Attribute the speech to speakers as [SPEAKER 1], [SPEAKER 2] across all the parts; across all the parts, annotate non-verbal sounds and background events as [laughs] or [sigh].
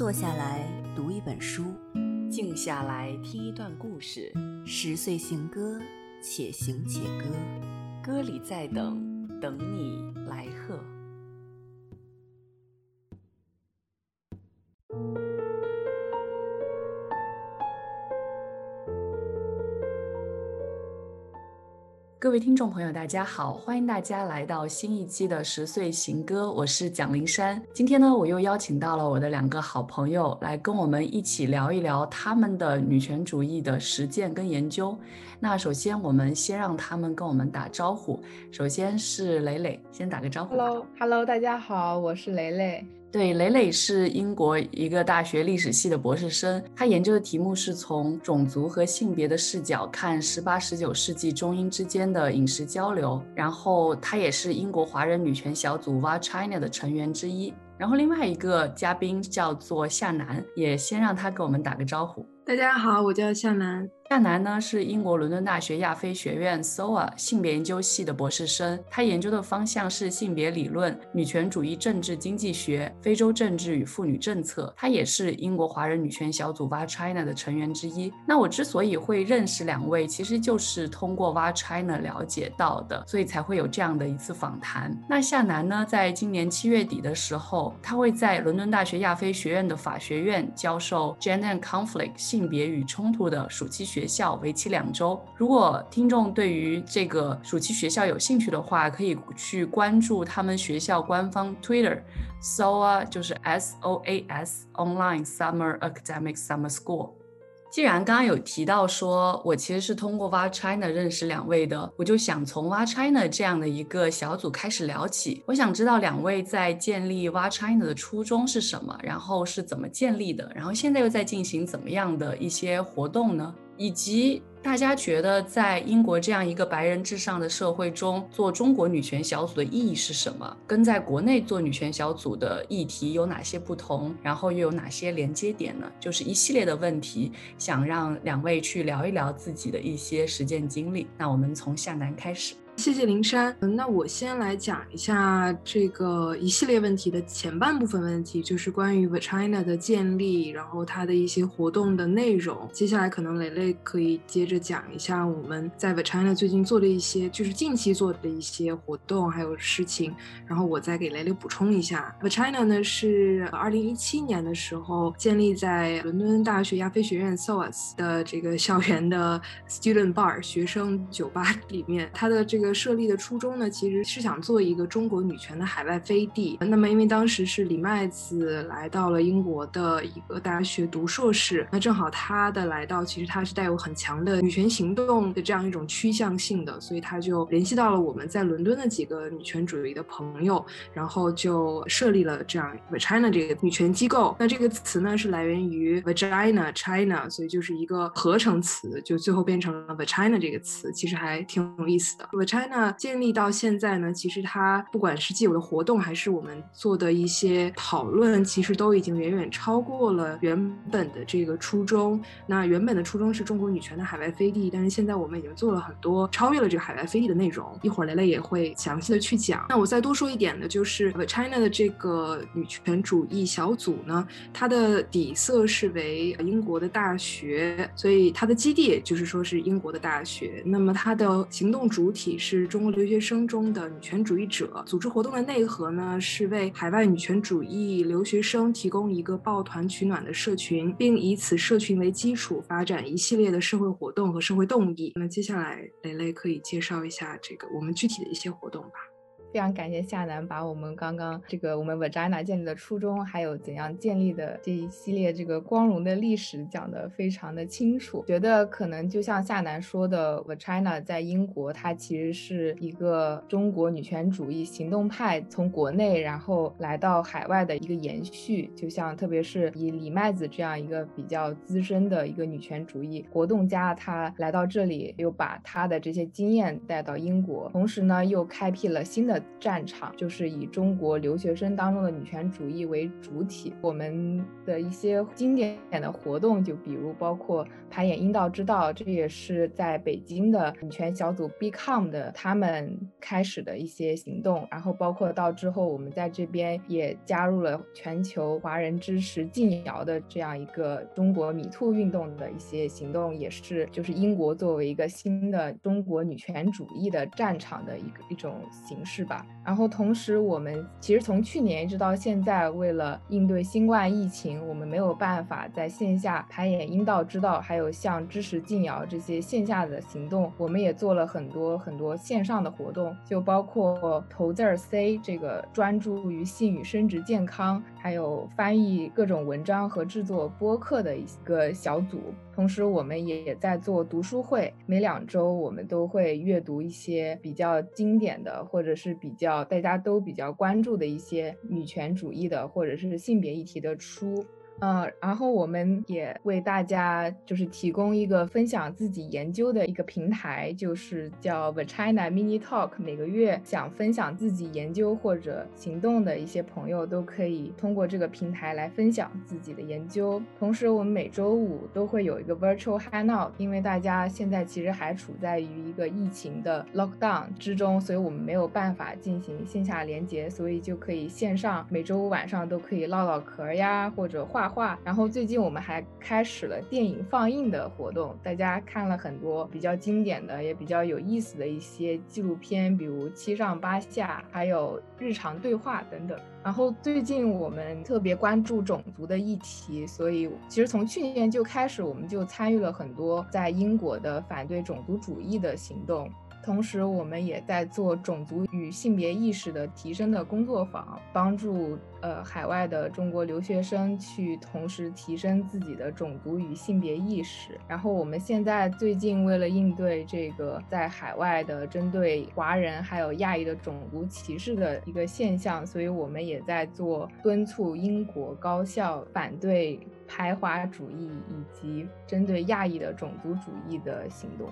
[SPEAKER 1] 坐下来读一本书，
[SPEAKER 2] 静下来听一段故事。
[SPEAKER 1] 十岁行歌，且行且歌，
[SPEAKER 2] 歌里在等，等你来各位听众朋友，大家好，欢迎大家来到新一期的十岁行歌，我是蒋灵山。今天呢，我又邀请到了我的两个好朋友来跟我们一起聊一聊他们的女权主义的实践跟研究。那首先，我们先让他们跟我们打招呼。首先是蕾蕾，先打个招呼。
[SPEAKER 3] Hello，Hello，大家好，我是蕾蕾。
[SPEAKER 2] 对，蕾蕾是英国一个大学历史系的博士生，她研究的题目是从种族和性别的视角看十八、十九世纪中英之间的饮食交流。然后，她也是英国华人女权小组 v a China 的成员之一。然后，另外一个嘉宾叫做夏楠，也先让他给我们打个招呼。
[SPEAKER 4] 大家好，我叫夏楠。
[SPEAKER 2] 夏楠呢是英国伦敦大学亚非学院 SOA 性别研究系的博士生，他研究的方向是性别理论、女权主义政治经济学、非洲政治与妇女政策。他也是英国华人女权小组 Va China 的成员之一。那我之所以会认识两位，其实就是通过 Va China 了解到的，所以才会有这样的一次访谈。那夏楠呢，在今年七月底的时候，他会在伦敦大学亚非学院的法学院教授 Gender and Conflict 性别与冲突的暑期学。学校为期两周。如果听众对于这个暑期学校有兴趣的话，可以去关注他们学校官方 Twitter，SOA 就是 S O A S Online Summer Academic Summer School。既然刚刚有提到说我其实是通过 Va China 认识两位的，我就想从 Va China 这样的一个小组开始聊起。我想知道两位在建立 Va China 的初衷是什么，然后是怎么建立的，然后现在又在进行怎么样的一些活动呢？以及大家觉得在英国这样一个白人至上的社会中做中国女权小组的意义是什么？跟在国内做女权小组的议题有哪些不同？然后又有哪些连接点呢？就是一系列的问题，想让两位去聊一聊自己的一些实践经历。那我们从向南开始。
[SPEAKER 4] 谢谢灵山。那我先来讲一下这个一系列问题的前半部分问题，就是关于 V China 的建立，然后它的一些活动的内容。接下来可能蕾蕾可以接着讲一下我们在 V China 最近做的一些，就是近期做的一些活动还有事情，然后我再给蕾蕾补充一下。，V China 呢是二零一七年的时候建立在伦敦大学亚非学院 SOAS 的这个校园的 Student Bar 学生酒吧里面，它的这个。设立的初衷呢，其实是想做一个中国女权的海外飞地。那么，因为当时是李麦子来到了英国的一个大学读硕士，那正好他的来到，其实他是带有很强的女权行动的这样一种趋向性的，所以他就联系到了我们在伦敦的几个女权主义的朋友，然后就设立了这样 China 这个女权机构。那这个词呢，是来源于 Vagina China，所以就是一个合成词，就最后变成了 “Vagina” 这个词，其实还挺有意思的。China。China 建立到现在呢，其实它不管是既有的活动，还是我们做的一些讨论，其实都已经远远超过了原本的这个初衷。那原本的初衷是中国女权的海外飞地，但是现在我们已经做了很多超越了这个海外飞地的内容。一会儿蕾蕾也会详细的去讲。那我再多说一点呢就是 China 的这个女权主义小组呢，它的底色是为英国的大学，所以它的基地就是说是英国的大学。那么它的行动主体是。是中国留学生中的女权主义者。组织活动的内核呢，是为海外女权主义留学生提供一个抱团取暖的社群，并以此社群为基础发展一系列的社会活动和社会动力。那么接下来，蕾蕾可以介绍一下这个我们具体的一些活动吧。
[SPEAKER 3] 非常感谢夏楠把我们刚刚这个我们 Vagina 建立的初衷，还有怎样建立的这一系列这个光荣的历史讲得非常的清楚。觉得可能就像夏楠说的，Vagina 在英国，它其实是一个中国女权主义行动派从国内然后来到海外的一个延续。就像特别是以李麦子这样一个比较资深的一个女权主义活动家，她来到这里，又把她的这些经验带到英国，同时呢又开辟了新的。战场，就是以中国留学生当中的女权主义为主体。我们的一些经典的活动，就比如包括排演阴道之道，这也是在北京的女权小组 Become 的他们开始的一些行动。然后包括到之后，我们在这边也加入了全球华人支持禁谣的这样一个中国米兔运动的一些行动，也是就是英国作为一个新的中国女权主义的战场的一个一种形式吧。然后同时，我们其实从去年一直到现在，为了应对新冠疫情，我们没有办法在线下排演阴道之道，还有像支持禁谣这些线下的行动，我们也做了很多很多线上的活动，就包括头字儿 C 这个专注于性与生殖健康，还有翻译各种文章和制作播客的一个小组。同时，我们也也在做读书会，每两周我们都会阅读一些比较经典的，或者是比较大家都比较关注的一些女权主义的，或者是性别议题的书。嗯，然后我们也为大家就是提供一个分享自己研究的一个平台，就是叫 The China Mini Talk。每个月想分享自己研究或者行动的一些朋友，都可以通过这个平台来分享自己的研究。同时，我们每周五都会有一个 Virtual Hangout，因为大家现在其实还处在于一个疫情的 Lockdown 之中，所以我们没有办法进行线下连接，所以就可以线上每周五晚上都可以唠唠嗑呀，或者画。画，然后最近我们还开始了电影放映的活动，大家看了很多比较经典的，也比较有意思的一些纪录片，比如《七上八下》，还有日常对话等等。然后最近我们特别关注种族的议题，所以其实从去年就开始，我们就参与了很多在英国的反对种族主义的行动。同时，我们也在做种族与性别意识的提升的工作坊，帮助呃海外的中国留学生去同时提升自己的种族与性别意识。然后，我们现在最近为了应对这个在海外的针对华人还有亚裔的种族歧视的一个现象，所以我们也在做敦促英国高校反对排华主义以及针对亚裔的种族主义的行动。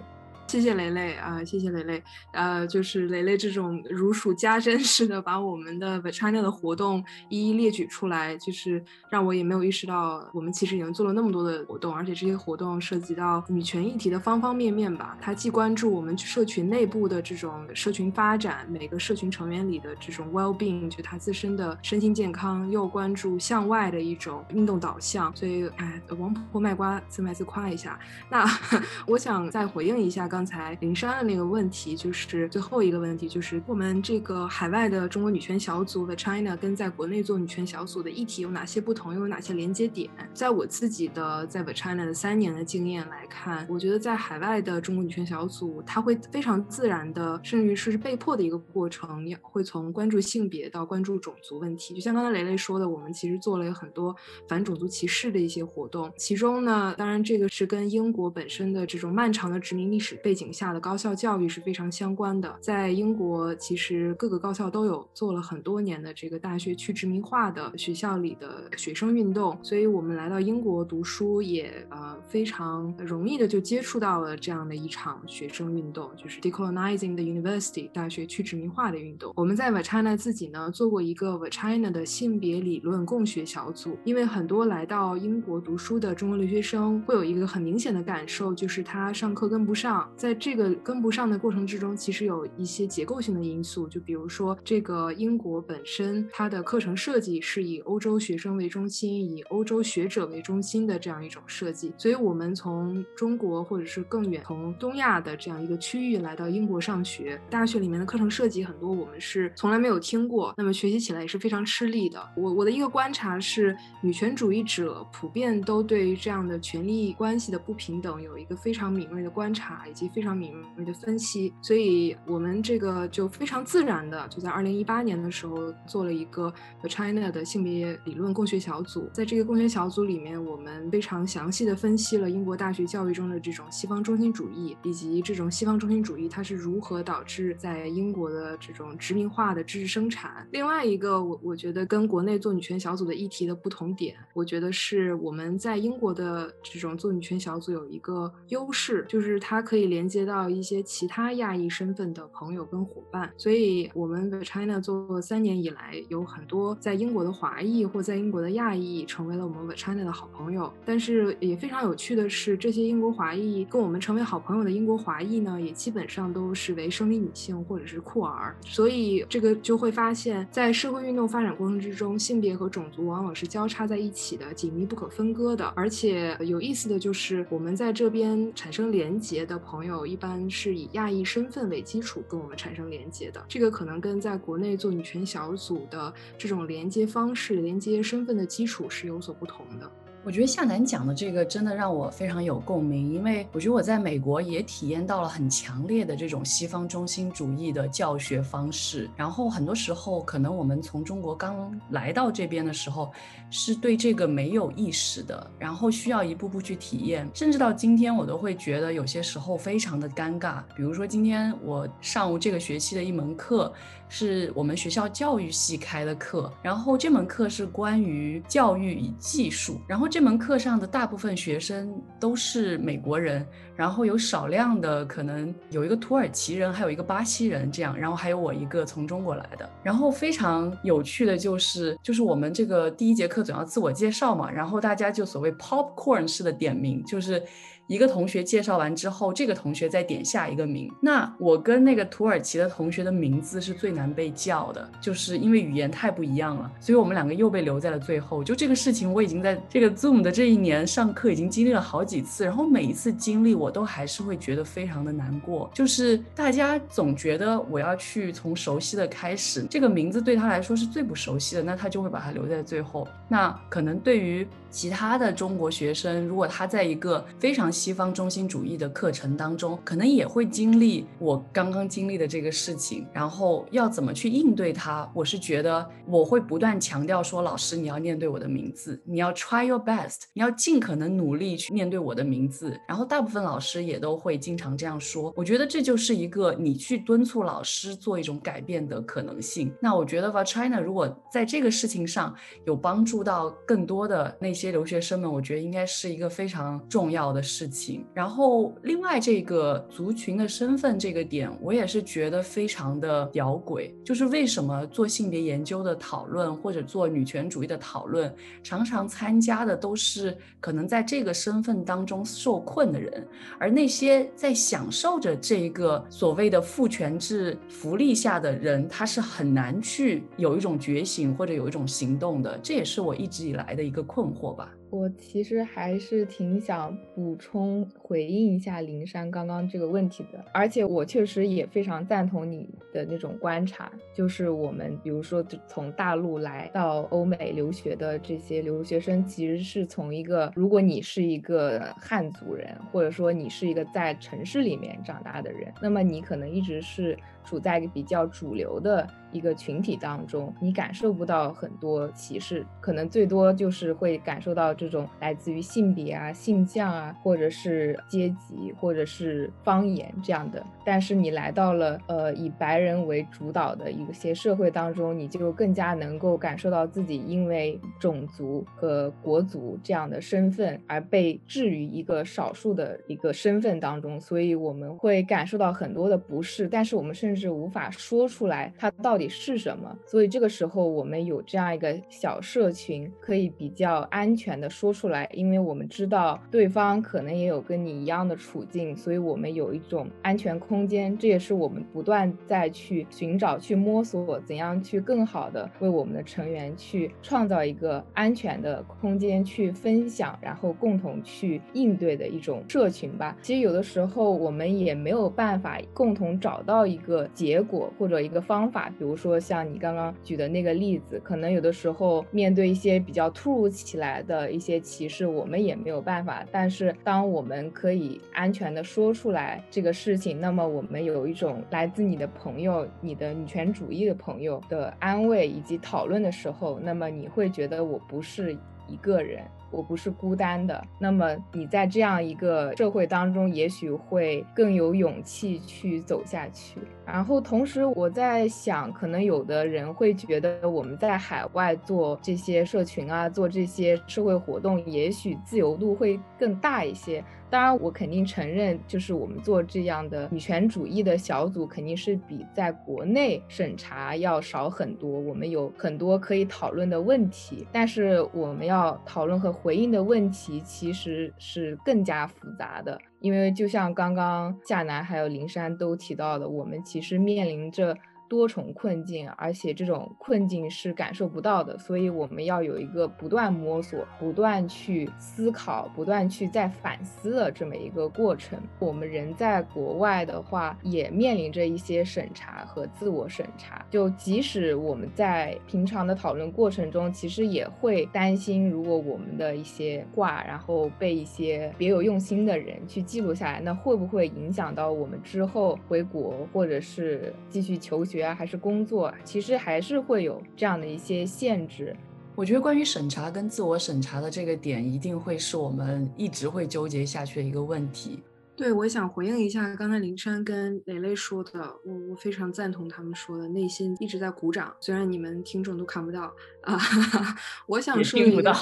[SPEAKER 4] 谢谢蕾蕾啊，谢谢蕾蕾，呃，就是蕾蕾这种如数家珍 [laughs] 似的把我们的 China 的活动一一列举出来，就是让我也没有意识到，我们其实已经做了那么多的活动，而且这些活动涉及到女权议题的方方面面吧。它既关注我们社群内部的这种社群发展，每个社群成员里的这种 well being，就他自身的身心健康，又关注向外的一种运动导向。所以，哎，王婆婆卖瓜，自卖自夸一下。那 [laughs] 我想再回应一下刚。刚才林珊的那个问题，就是最后一个问题，就是我们这个海外的中国女权小组 The China 跟在国内做女权小组的议题有哪些不同，又有哪些连接点？在我自己的在 The China 的三年的经验来看，我觉得在海外的中国女权小组，它会非常自然的，甚至于是被迫的一个过程，会从关注性别到关注种族问题。就像刚才雷雷说的，我们其实做了很多反种族歧视的一些活动，其中呢，当然这个是跟英国本身的这种漫长的殖民历史。背景下的高校教育是非常相关的。在英国，其实各个高校都有做了很多年的这个大学去殖民化的学校里的学生运动，所以我们来到英国读书也呃非常容易的就接触到了这样的一场学生运动，就是 decolonizing the university 大学去殖民化的运动。我们在 Vachina 自己呢做过一个 Vachina 的性别理论共学小组，因为很多来到英国读书的中国留学生会有一个很明显的感受，就是他上课跟不上。在这个跟不上的过程之中，其实有一些结构性的因素，就比如说这个英国本身它的课程设计是以欧洲学生为中心，以欧洲学者为中心的这样一种设计，所以我们从中国或者是更远从东亚的这样一个区域来到英国上学，大学里面的课程设计很多我们是从来没有听过，那么学习起来也是非常吃力的。我我的一个观察是，女权主义者普遍都对于这样的权利关系的不平等有一个非常敏锐的观察及。非常敏锐的分析，所以我们这个就非常自然的就在二零一八年的时候做了一个 China 的性别理论共学小组。在这个共学小组里面，我们非常详细的分析了英国大学教育中的这种西方中心主义，以及这种西方中心主义它是如何导致在英国的这种殖民化的知识生产。另外一个，我我觉得跟国内做女权小组的议题的不同点，我觉得是我们在英国的这种做女权小组有一个优势，就是它可以。连接到一些其他亚裔身份的朋友跟伙伴。所以，我们 The China 做三年以来，有很多在英国的华裔或在英国的亚裔成为了我们 The China 的好朋友。但是也非常有趣的是，这些英国华裔跟我们成为好朋友的英国华裔呢，也基本上都是为生理女性或者是酷儿。所以，这个就会发现，在社会运动发展过程之中，性别和种族往往是交叉在一起的，紧密不可分割的。而且有意思的就是，我们在这边产生连结的朋朋友，一般是以亚裔身份为基础跟我们产生连接的。这个可能跟在国内做女权小组的这种连接方式、连接身份的基础是有所不同的。
[SPEAKER 2] 我觉得夏楠讲的这个真的让我非常有共鸣，因为我觉得我在美国也体验到了很强烈的这种西方中心主义的教学方式。然后很多时候，可能我们从中国刚来到这边的时候，是对这个没有意识的，然后需要一步步去体验。甚至到今天，我都会觉得有些时候非常的尴尬。比如说今天我上午这个学期的一门课。是我们学校教育系开的课，然后这门课是关于教育与技术，然后这门课上的大部分学生都是美国人，然后有少量的可能有一个土耳其人，还有一个巴西人这样，然后还有我一个从中国来的，然后非常有趣的就是，就是我们这个第一节课总要自我介绍嘛，然后大家就所谓 popcorn 式的点名，就是。一个同学介绍完之后，这个同学再点下一个名。那我跟那个土耳其的同学的名字是最难被叫的，就是因为语言太不一样了，所以我们两个又被留在了最后。就这个事情，我已经在这个 Zoom 的这一年上课已经经历了好几次，然后每一次经历我都还是会觉得非常的难过。就是大家总觉得我要去从熟悉的开始，这个名字对他来说是最不熟悉的，那他就会把它留在最后。那可能对于其他的中国学生，如果他在一个非常西方中心主义的课程当中，可能也会经历我刚刚经历的这个事情，然后要怎么去应对它？我是觉得我会不断强调说，老师你要念对我的名字，你要 try your best，你要尽可能努力去念对我的名字。然后大部分老师也都会经常这样说。我觉得这就是一个你去敦促老师做一种改变的可能性。那我觉得吧，China 如果在这个事情上有帮助到更多的那。些留学生们，我觉得应该是一个非常重要的事情。然后，另外这个族群的身份这个点，我也是觉得非常的吊诡。就是为什么做性别研究的讨论或者做女权主义的讨论，常常参加的都是可能在这个身份当中受困的人，而那些在享受着这个所谓的父权制福利下的人，他是很难去有一种觉醒或者有一种行动的。这也是我一直以来的一个困惑。吧，
[SPEAKER 3] 我其实还是挺想补充回应一下林珊刚刚这个问题的，而且我确实也非常赞同你的那种观察，就是我们比如说从大陆来到欧美留学的这些留学生，其实是从一个如果你是一个汉族人，或者说你是一个在城市里面长大的人，那么你可能一直是。处在比较主流的一个群体当中，你感受不到很多歧视，可能最多就是会感受到这种来自于性别啊、性向啊，或者是阶级，或者是方言这样的。但是你来到了呃以白人为主导的一些社会当中，你就更加能够感受到自己因为种族和国族这样的身份而被置于一个少数的一个身份当中，所以我们会感受到很多的不适。但是我们甚至无法说出来它到底是什么，所以这个时候我们有这样一个小社群，可以比较安全的说出来，因为我们知道对方可能也有跟你一样的处境，所以我们有一种安全空间。这也是我们不断在去寻找、去摸索怎样去更好的为我们的成员去创造一个安全的空间，去分享，然后共同去应对的一种社群吧。其实有的时候我们也没有办法共同找到一个。结果或者一个方法，比如说像你刚刚举的那个例子，可能有的时候面对一些比较突如其来的一些歧视，我们也没有办法。但是当我们可以安全的说出来这个事情，那么我们有一种来自你的朋友、你的女权主义的朋友的安慰以及讨论的时候，那么你会觉得我不是一个人。我不是孤单的。那么你在这样一个社会当中，也许会更有勇气去走下去。然后同时我在想，可能有的人会觉得我们在海外做这些社群啊，做这些社会活动，也许自由度会更大一些。当然，我肯定承认，就是我们做这样的女权主义的小组，肯定是比在国内审查要少很多。我们有很多可以讨论的问题，但是我们要讨论和回应的问题其实是更加复杂的。因为就像刚刚夏楠还有林珊都提到的，我们其实面临着。多重困境，而且这种困境是感受不到的，所以我们要有一个不断摸索、不断去思考、不断去再反思的这么一个过程。我们人在国外的话，也面临着一些审查和自我审查。就即使我们在平常的讨论过程中，其实也会担心，如果我们的一些话，然后被一些别有用心的人去记录下来，那会不会影响到我们之后回国，或者是继续求学？学还是工作，其实还是会有这样的一些限制。
[SPEAKER 2] 我觉得关于审查跟自我审查的这个点，一定会是我们一直会纠结下去的一个问题。
[SPEAKER 4] 对，我想回应一下刚才林珊跟蕾蕾说的，我我非常赞同他们说的，内心一直在鼓掌，虽然你们听众都看不到啊。[laughs] 我想说的一个，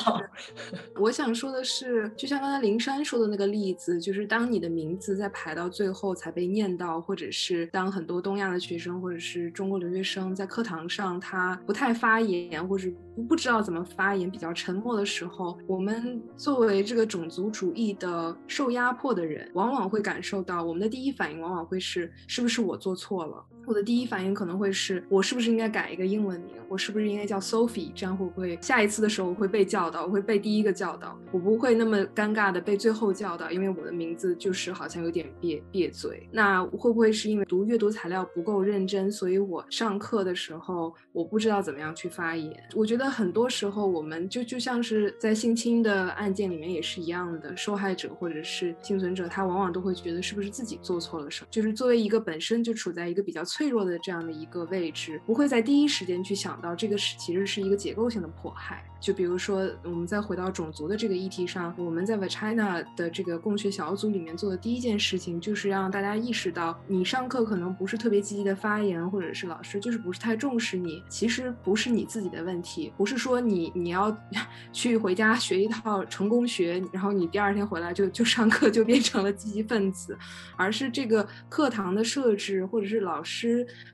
[SPEAKER 4] 我想说的是，就像刚才林珊说的那个例子，就是当你的名字在排到最后才被念到，或者是当很多东亚的学生或者是中国留学生在课堂上他不太发言，或者不不知道怎么发言，比较沉默的时候，我们作为这个种族主义的受压迫的人，往往。会感受到，我们的第一反应往往会是，是不是我做错了？我的第一反应可能会是我是不是应该改一个英文名？我是不是应该叫 Sophie？这样会不会下一次的时候我会被叫到？我会被第一个叫到，我不会那么尴尬的被最后叫到，因为我的名字就是好像有点别别嘴。那会不会是因为读阅读材料不够认真，所以我上课的时候我不知道怎么样去发言？我觉得很多时候我们就就像是在性侵的案件里面也是一样的，受害者或者是幸存者，他往往都会觉得是不是自己做错了什么？就是作为一个本身就处在一个比较。脆弱的这样的一个位置，不会在第一时间去想到这个是其实是一个结构性的迫害。就比如说，我们再回到种族的这个议题上，我们在 China 的这个共学小组里面做的第一件事情，就是让大家意识到，你上课可能不是特别积极的发言，或者是老师就是不是太重视你，其实不是你自己的问题，不是说你你要 [laughs] 去回家学一套成功学，然后你第二天回来就就上课就变成了积极分子，而是这个课堂的设置，或者是老师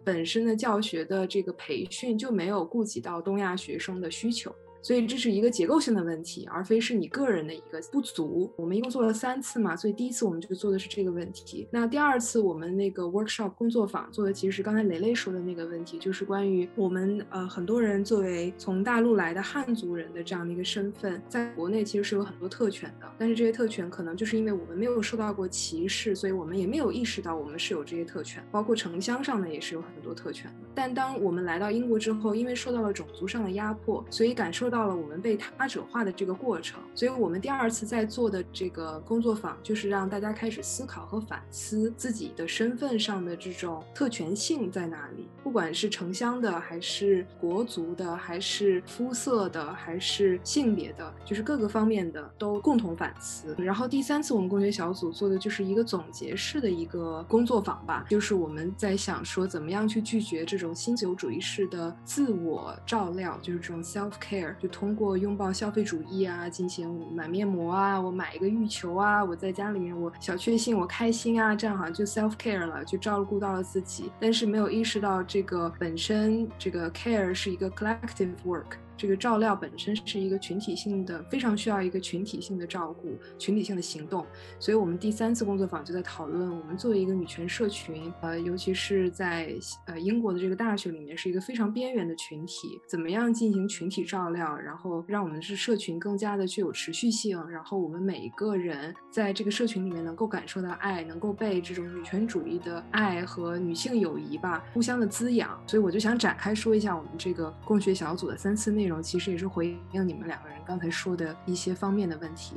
[SPEAKER 4] 本身的教学的这个培训就没有顾及到东亚学生的需求。所以这是一个结构性的问题，而非是你个人的一个不足。我们一共做了三次嘛，所以第一次我们就做的是这个问题。那第二次我们那个 workshop 工作坊做的其实是刚才雷雷说的那个问题，就是关于我们呃很多人作为从大陆来的汉族人的这样的一个身份，在国内其实是有很多特权的，但是这些特权可能就是因为我们没有受到过歧视，所以我们也没有意识到我们是有这些特权，包括城乡上呢也是有很多特权。但当我们来到英国之后，因为受到了种族上的压迫，所以感受。到了我们被他者化的这个过程，所以我们第二次在做的这个工作坊，就是让大家开始思考和反思自己的身份上的这种特权性在哪里，不管是城乡的，还是国族的，还是肤色的，还是性别的，就是各个方面的都共同反思。然后第三次我们工学小组做的就是一个总结式的一个工作坊吧，就是我们在想说怎么样去拒绝这种新自由主义式的自我照料，就是这种 self care。就通过拥抱消费主义啊，进行买面膜啊，我买一个浴球啊，我在家里面我小确幸，我开心啊，这样好像就 self care 了，就照顾到了自己，但是没有意识到这个本身这个 care 是一个 collective work。这个照料本身是一个群体性的，非常需要一个群体性的照顾、群体性的行动。所以，我们第三次工作坊就在讨论，我们作为一个女权社群，呃，尤其是在呃英国的这个大学里面，是一个非常边缘的群体，怎么样进行群体照料，然后让我们是社群更加的具有持续性，然后我们每一个人在这个社群里面能够感受到爱，能够被这种女权主义的爱和女性友谊吧互相的滋养。所以，我就想展开说一下我们这个共学小组的三次内。容其实也是回应你们两个人刚才说的一些方面的问题。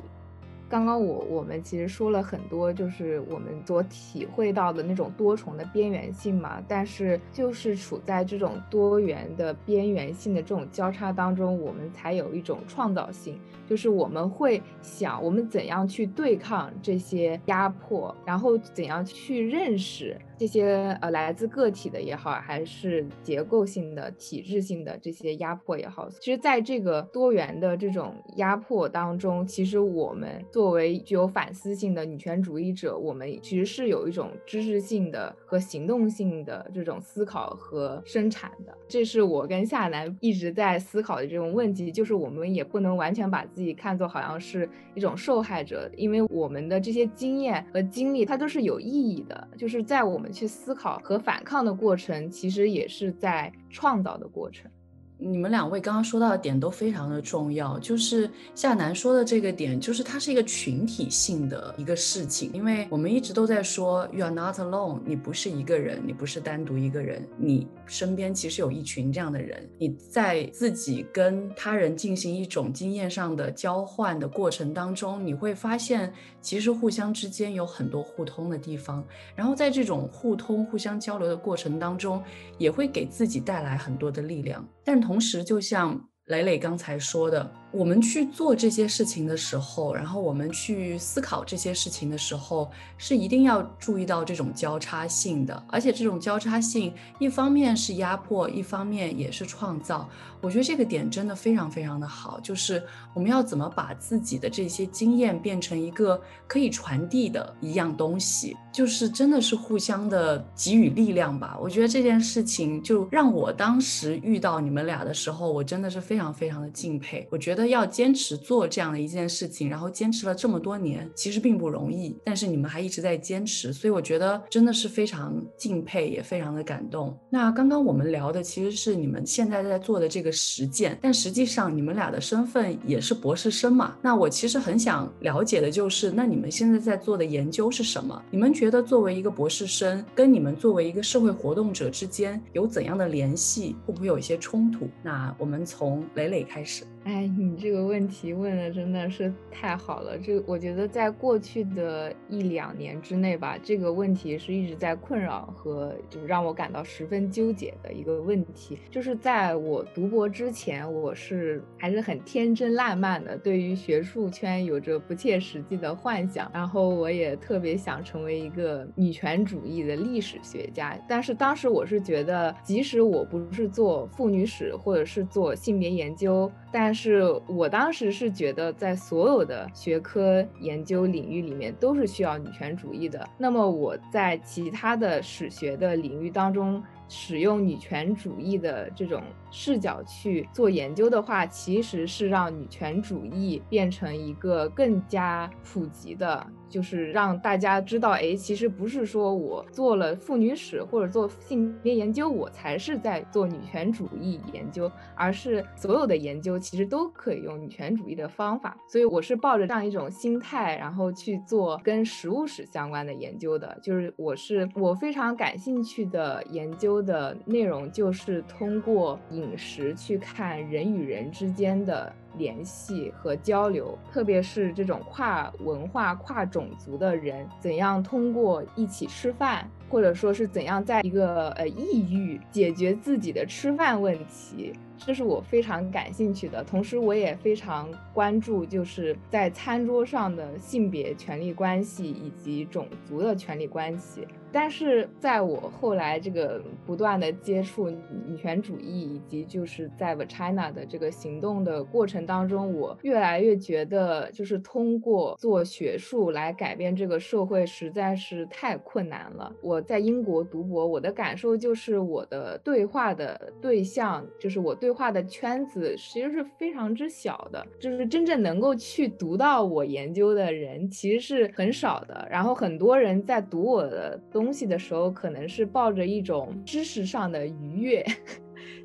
[SPEAKER 3] 刚刚我我们其实说了很多，就是我们所体会到的那种多重的边缘性嘛。但是就是处在这种多元的边缘性的这种交叉当中，我们才有一种创造性。就是我们会想，我们怎样去对抗这些压迫，然后怎样去认识这些呃来自个体的也好，还是结构性的、体制性的这些压迫也好。其实，在这个多元的这种压迫当中，其实我们作为具有反思性的女权主义者，我们其实是有一种知识性的和行动性的这种思考和生产的。这是我跟夏楠一直在思考的这种问题，就是我们也不能完全把。自己看作好像是一种受害者，因为我们的这些经验和经历，它都是有意义的。就是在我们去思考和反抗的过程，其实也是在创造的过程。
[SPEAKER 2] 你们两位刚刚说到的点都非常的重要，就是夏楠说的这个点，就是它是一个群体性的一个事情，因为我们一直都在说 you are not alone，你不是一个人，你不是单独一个人，你身边其实有一群这样的人，你在自己跟他人进行一种经验上的交换的过程当中，你会发现其实互相之间有很多互通的地方，然后在这种互通、互相交流的过程当中，也会给自己带来很多的力量，但。同时，就像磊磊刚才说的。我们去做这些事情的时候，然后我们去思考这些事情的时候，是一定要注意到这种交叉性的。而且这种交叉性，一方面是压迫，一方面也是创造。我觉得这个点真的非常非常的好，就是我们要怎么把自己的这些经验变成一个可以传递的一样东西，就是真的是互相的给予力量吧。我觉得这件事情就让我当时遇到你们俩的时候，我真的是非常非常的敬佩。我觉得。要坚持做这样的一件事情，然后坚持了这么多年，其实并不容易。但是你们还一直在坚持，所以我觉得真的是非常敬佩，也非常的感动。那刚刚我们聊的其实是你们现在在做的这个实践，但实际上你们俩的身份也是博士生嘛。那我其实很想了解的就是，那你们现在在做的研究是什么？你们觉得作为一个博士生，跟你们作为一个社会活动者之间有怎样的联系？会不会有一些冲突？那我们从磊磊开始。
[SPEAKER 3] 哎，你这个问题问的真的是太好了。这我觉得在过去的一两年之内吧，这个问题是一直在困扰和就让我感到十分纠结的一个问题。就是在我读博之前，我是还是很天真烂漫的，对于学术圈有着不切实际的幻想。然后我也特别想成为一个女权主义的历史学家。但是当时我是觉得，即使我不是做妇女史或者是做性别研究，但是我当时是觉得，在所有的学科研究领域里面，都是需要女权主义的。那么我在其他的史学的领域当中，使用女权主义的这种视角去做研究的话，其实是让女权主义变成一个更加普及的。就是让大家知道，哎，其实不是说我做了妇女史或者做性别研究，我才是在做女权主义研究，而是所有的研究其实都可以用女权主义的方法。所以我是抱着这样一种心态，然后去做跟食物史相关的研究的。就是我是我非常感兴趣的研究的内容，就是通过饮食去看人与人之间的。联系和交流，特别是这种跨文化、跨种族的人，怎样通过一起吃饭，或者说是怎样在一个呃异域解决自己的吃饭问题，这是我非常感兴趣的。同时，我也非常关注就是在餐桌上的性别权利关系以及种族的权利关系。但是在我后来这个不断的接触女权主义，以及就是在 China 的这个行动的过程当中，我越来越觉得，就是通过做学术来改变这个社会实在是太困难了。我在英国读博，我的感受就是我的对话的对象，就是我对话的圈子，其实是非常之小的，就是真正能够去读到我研究的人，其实是很少的。然后很多人在读我的东。东西的时候，可能是抱着一种知识上的愉悦。[laughs]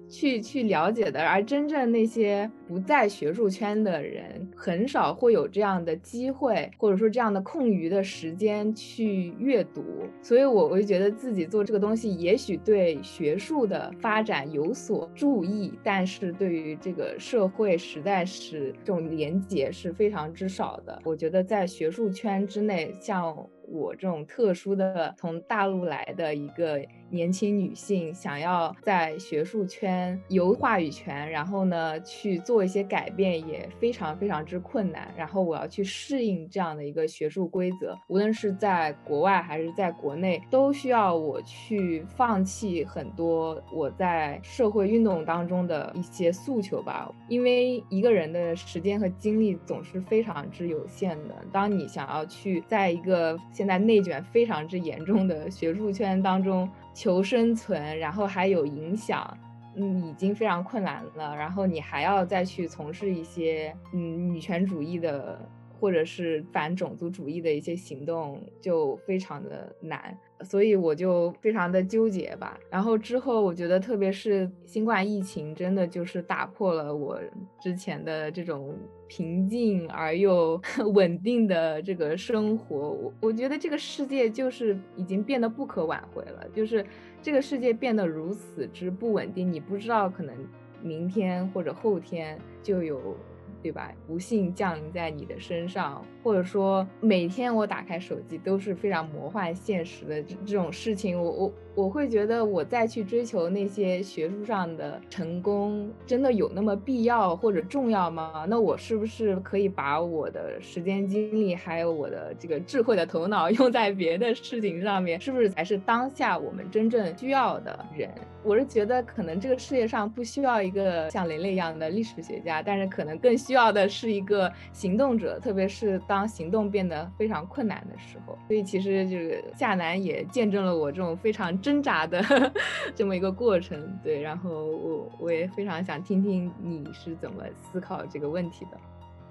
[SPEAKER 3] 去去了解的，而真正那些不在学术圈的人，很少会有这样的机会，或者说这样的空余的时间去阅读。所以，我我就觉得自己做这个东西，也许对学术的发展有所注意，但是对于这个社会，实在是这种连结是非常之少的。我觉得在学术圈之内，像我这种特殊的从大陆来的一个。年轻女性想要在学术圈有话语权，然后呢去做一些改变，也非常非常之困难。然后我要去适应这样的一个学术规则，无论是在国外还是在国内，都需要我去放弃很多我在社会运动当中的一些诉求吧。因为一个人的时间和精力总是非常之有限的。当你想要去在一个现在内卷非常之严重的学术圈当中，求生存，然后还有影响，嗯，已经非常困难了。然后你还要再去从事一些嗯女权主义的或者是反种族主义的一些行动，就非常的难。所以我就非常的纠结吧。然后之后，我觉得特别是新冠疫情，真的就是打破了我之前的这种平静而又 [laughs] 稳定的这个生活。我我觉得这个世界就是已经变得不可挽回了，就是这个世界变得如此之不稳定，你不知道可能明天或者后天就有。对吧？不幸降临在你的身上，或者说每天我打开手机都是非常魔幻现实的这这种事情，我我。我会觉得，我再去追求那些学术上的成功，真的有那么必要或者重要吗？那我是不是可以把我的时间、精力，还有我的这个智慧的头脑 [laughs] 用在别的事情上面？是不是才是当下我们真正需要的人？我是觉得，可能这个世界上不需要一个像雷雷一样的历史学家，但是可能更需要的是一个行动者，特别是当行动变得非常困难的时候。所以，其实就是夏楠也见证了我这种非常。挣扎的 [laughs] 这么一个过程，对，然后我我也非常想听听你是怎么思考这个问题的。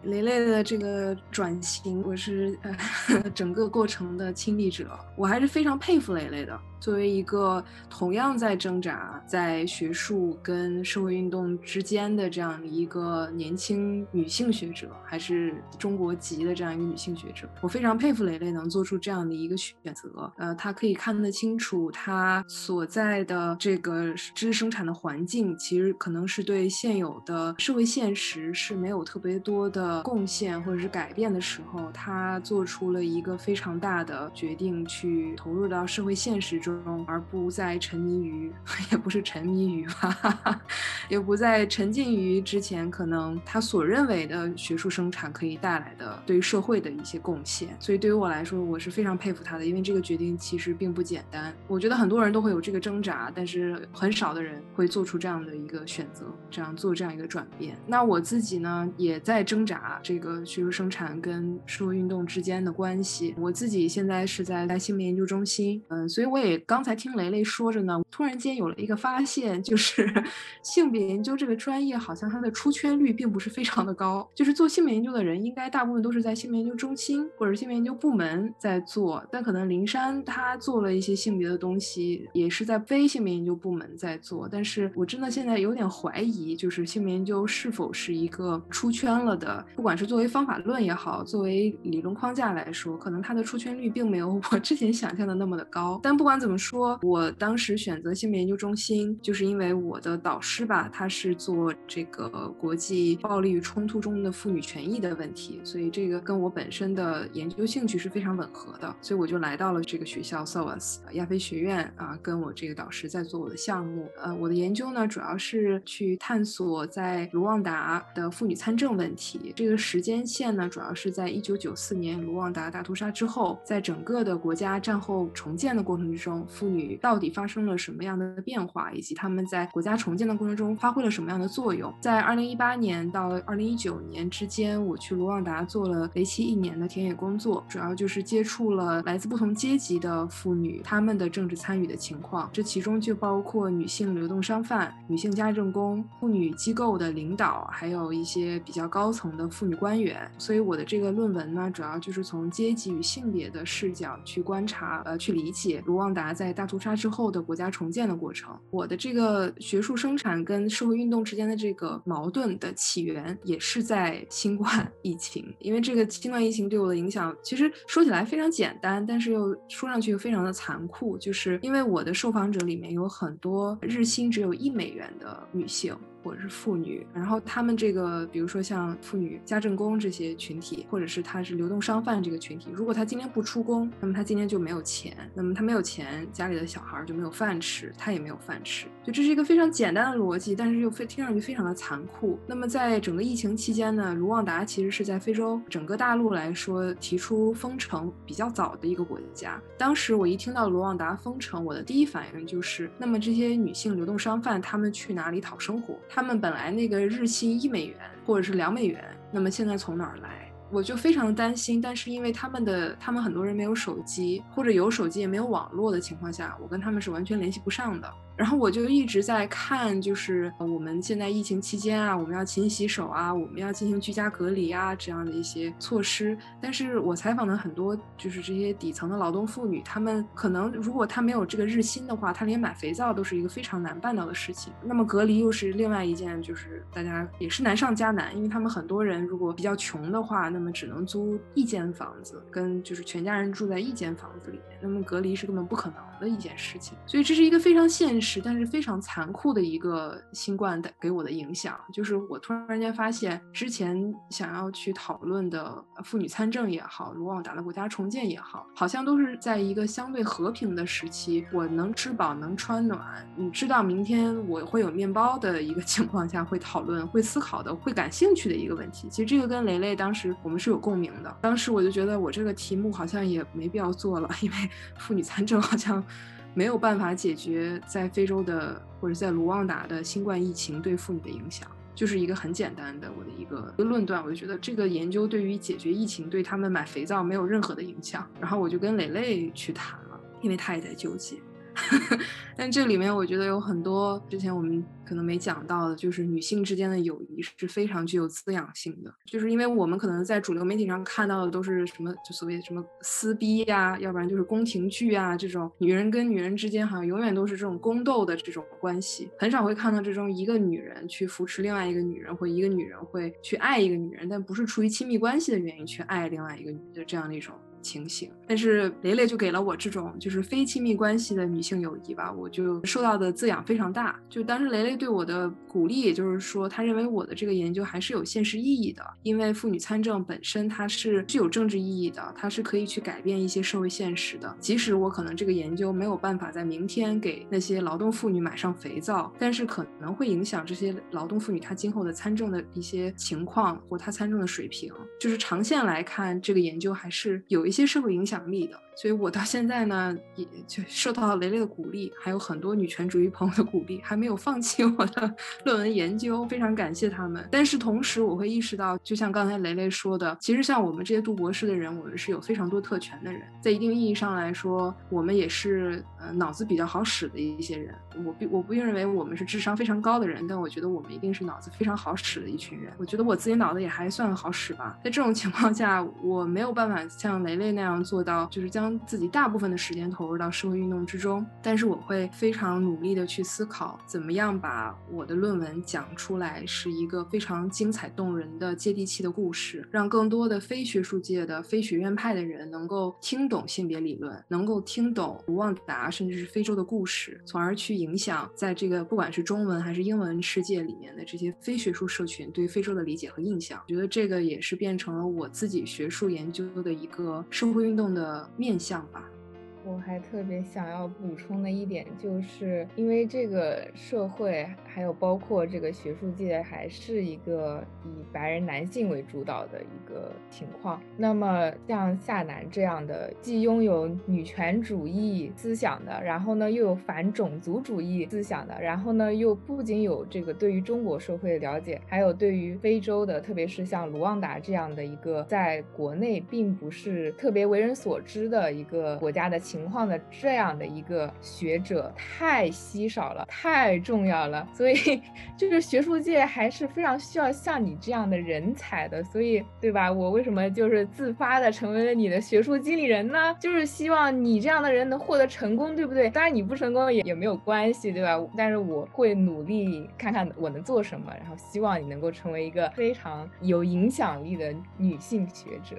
[SPEAKER 4] 雷雷的这个转型，我是呃 [laughs] 整个过程的亲历者，我还是非常佩服雷雷的。作为一个同样在挣扎在学术跟社会运动之间的这样一个年轻女性学者，还是中国籍的这样一个女性学者，我非常佩服蕾蕾能做出这样的一个选择。呃，她可以看得清楚她所在的这个知识生产的环境，其实可能是对现有的社会现实是没有特别多的贡献或者是改变的时候，他做出了一个非常大的决定，去投入到社会现实中。而不再沉迷于，[laughs] 也不是沉迷于吧，[laughs] 也不再沉浸于之前可能他所认为的学术生产可以带来的对于社会的一些贡献。所以对于我来说，我是非常佩服他的，因为这个决定其实并不简单。我觉得很多人都会有这个挣扎，但是很少的人会做出这样的一个选择，这样做这样一个转变。那我自己呢，也在挣扎这个学术生产跟社会运动之间的关系。我自己现在是在在性别研究中心，嗯，所以我也。刚才听雷雷说着呢，突然间有了一个发现，就是 [laughs] 性别研究这个专业好像它的出圈率并不是非常的高。就是做性别研究的人，应该大部分都是在性别研究中心或者性别研究部门在做，但可能灵山他做了一些性别的东西，也是在非性别研究部门在做。但是我真的现在有点怀疑，就是性别研究是否是一个出圈了的，不管是作为方法论也好，作为理论框架来说，可能它的出圈率并没有我 [laughs] 之前想象的那么的高。但不管怎么。说，我当时选择性别研究中心，就是因为我的导师吧，他是做这个国际暴力与冲突中的妇女权益的问题，所以这个跟我本身的研究兴趣是非常吻合的，所以我就来到了这个学校 SOAS 亚非学院啊，跟我这个导师在做我的项目。呃，我的研究呢，主要是去探索在卢旺达的妇女参政问题。这个时间线呢，主要是在一九九四年卢旺达大屠杀之后，在整个的国家战后重建的过程之中。妇女到底发生了什么样的变化，以及她们在国家重建的过程中发挥了什么样的作用？在二零一八年到二零一九年之间，我去卢旺达做了为期一年的田野工作，主要就是接触了来自不同阶级的妇女，她们的政治参与的情况。这其中就包括女性流动商贩、女性家政工、妇女机构的领导，还有一些比较高层的妇女官员。所以我的这个论文呢，主要就是从阶级与性别的视角去观察，呃，去理解卢旺达。在大屠杀之后的国家重建的过程。我的这个学术生产跟社会运动之间的这个矛盾的起源，也是在新冠 [laughs] 疫情。因为这个新冠疫情对我的影响，其实说起来非常简单，但是又说上去又非常的残酷。就是因为我的受访者里面有很多日薪只有一美元的女性。或者是妇女，然后他们这个，比如说像妇女家政工这些群体，或者是他是流动商贩这个群体，如果他今天不出工，那么他今天就没有钱，那么他没有钱，家里的小孩就没有饭吃，他也没有饭吃，就这是一个非常简单的逻辑，但是又非听上去非常的残酷。那么在整个疫情期间呢，卢旺达其实是在非洲整个大陆来说提出封城比较早的一个国家。当时我一听到卢旺达封城，我的第一反应就是，那么这些女性流动商贩他们去哪里讨生活？他们本来那个日薪一美元或者是两美元，那么现在从哪儿来？我就非常的担心。但是因为他们的他们很多人没有手机，或者有手机也没有网络的情况下，我跟他们是完全联系不上的。然后我就一直在看，就是我们现在疫情期间啊，我们要勤洗手啊，我们要进行居家隔离啊，这样的一些措施。但是我采访的很多就是这些底层的劳动妇女，她们可能如果她没有这个日薪的话，她连买肥皂都是一个非常难办到的事情。那么隔离又是另外一件，就是大家也是难上加难，因为他们很多人如果比较穷的话，那么只能租一间房子，跟就是全家人住在一间房子里面，那么隔离是根本不可能的一件事情。所以这是一个非常现实。但是非常残酷的一个新冠带给我的影响，就是我突然间发现，之前想要去讨论的妇女参政也好，卢旺达的国家重建也好，好像都是在一个相对和平的时期，我能吃饱能穿暖，你知道明天我会有面包的一个 [laughs] 情况下，会讨论、会思考的、会感兴趣的一个问题。其实这个跟雷雷当时我们是有共鸣的。当时我就觉得我这个题目好像也没必要做了，因为妇女参政好像。没有办法解决在非洲的或者在卢旺达的新冠疫情对妇女的影响，就是一个很简单的我的一个论断。我就觉得这个研究对于解决疫情对他们买肥皂没有任何的影响。然后我就跟蕾蕾去谈了，因为她也在纠结。[laughs] 但这里面我觉得有很多之前我们可能没讲到的，就是女性之间的友谊是非常具有滋养性的。就是因为我们可能在主流媒体上看到的都是什么，就所谓什么撕逼呀，要不然就是宫廷剧啊，这种女人跟女人之间好像永远都是这种宫斗的这种关系，很少会看到这种一个女人去扶持另外一个女人，或一个女人会去爱一个女人，但不是出于亲密关系的原因去爱另外一个女的这样的一种。情形，但是雷雷就给了我这种就是非亲密关系的女性友谊吧，我就受到的滋养非常大。就当时雷雷对我的鼓励，也就是说，他认为我的这个研究还是有现实意义的，因为妇女参政本身它是具有政治意义的，它是可以去改变一些社会现实的。即使我可能这个研究没有办法在明天给那些劳动妇女买上肥皂，但是可能会影响这些劳动妇女她今后的参政的一些情况或她参政的水平。就是长线来看，这个研究还是有。一些社会影响力的。所以，我到现在呢，也就受到了雷雷的鼓励，还有很多女权主义朋友的鼓励，还没有放弃我的 [laughs] 论文研究，非常感谢他们。但是同时，我会意识到，就像刚才雷雷说的，其实像我们这些读博士的人，我们是有非常多特权的人，在一定意义上来说，我们也是呃脑子比较好使的一些人。我不我不认为我们是智商非常高的人，但我觉得我们一定是脑子非常好使的一群人。我觉得我自己脑子也还算好使吧。在这种情况下，我没有办法像雷雷那样做到，就是将自己大部分的时间投入到社会运动之中，但是我会非常努力的去思考，怎么样把我的论文讲出来，是一个非常精彩动人的接地气的故事，让更多的非学术界的非学院派的人能够听懂性别理论，能够听懂卢旺达甚至是非洲的故事，从而去影响在这个不管是中文还是英文世界里面的这些非学术社群对非洲的理解和印象。我觉得这个也是变成了我自己学术研究的一个社会运动的面。像吧。
[SPEAKER 3] 我还特别想要补充的一点，就是因为这个社会，还有包括这个学术界，还是一个以白人男性为主导的一个情况。那么像夏楠这样的，既拥有女权主义思想的，然后呢又有反种族主义思想的，然后呢又不仅有这个对于中国社会的了解，还有对于非洲的，特别是像卢旺达这样的一个在国内并不是特别为人所知的一个国家的。情况的这样的一个学者太稀少了，太重要了。所以，[laughs] 就是学术界还是非常需要像你这样的人才的。所以，对吧？我为什么就是自发的成为了你的学术经理人呢？就是希望你这样的人能获得成功，对不对？当然你不成功也也没有关系，对吧？但是我会努力看看我能做什么，然后希望你能够成为一个非常有影响力的女性学者。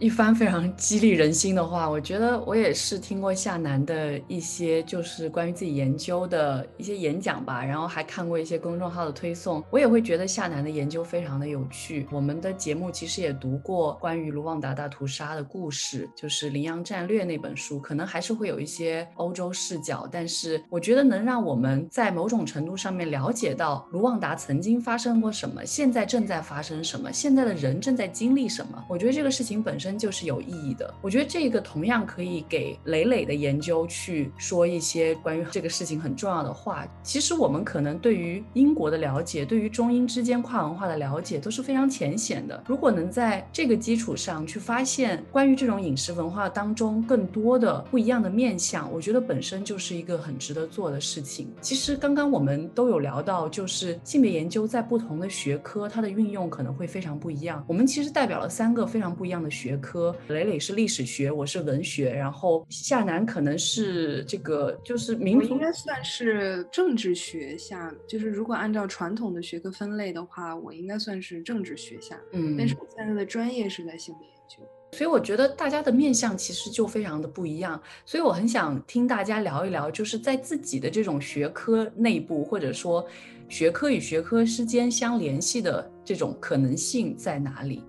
[SPEAKER 2] 一番非常激励人心的话，我觉得我也是听过夏楠的一些就是关于自己研究的一些演讲吧，然后还看过一些公众号的推送，我也会觉得夏楠的研究非常的有趣。我们的节目其实也读过关于卢旺达大屠杀的故事，就是《羚羊战略》那本书，可能还是会有一些欧洲视角，但是我觉得能让我们在某种程度上面了解到卢旺达曾经发生过什么，现在正在发生什么，现在的人正在经历什么。我觉得这个事情本身。本身就是有意义的，我觉得这个同样可以给磊磊的研究去说一些关于这个事情很重要的话。其实我们可能对于英国的了解，对于中英之间跨文化的了解都是非常浅显的。如果能在这个基础上去发现关于这种饮食文化当中更多的不一样的面相，我觉得本身就是一个很值得做的事情。其实刚刚我们都有聊到，就是性别研究在不同的学科它的运用可能会非常不一样。我们其实代表了三个非常不一样的学。科磊磊是历史学，我是文学，然后夏楠可能是这个就是民族，
[SPEAKER 4] 应该算是政治学下，就是如果按照传统的学科分类的话，我应该算是政治学下，
[SPEAKER 2] 嗯，
[SPEAKER 4] 但是我现在的专业是在性别研究，
[SPEAKER 2] 所以我觉得大家的面相其实就非常的不一样，所以我很想听大家聊一聊，就是在自己的这种学科内部，或者说学科与学科之间相联系的这种可能性在哪里。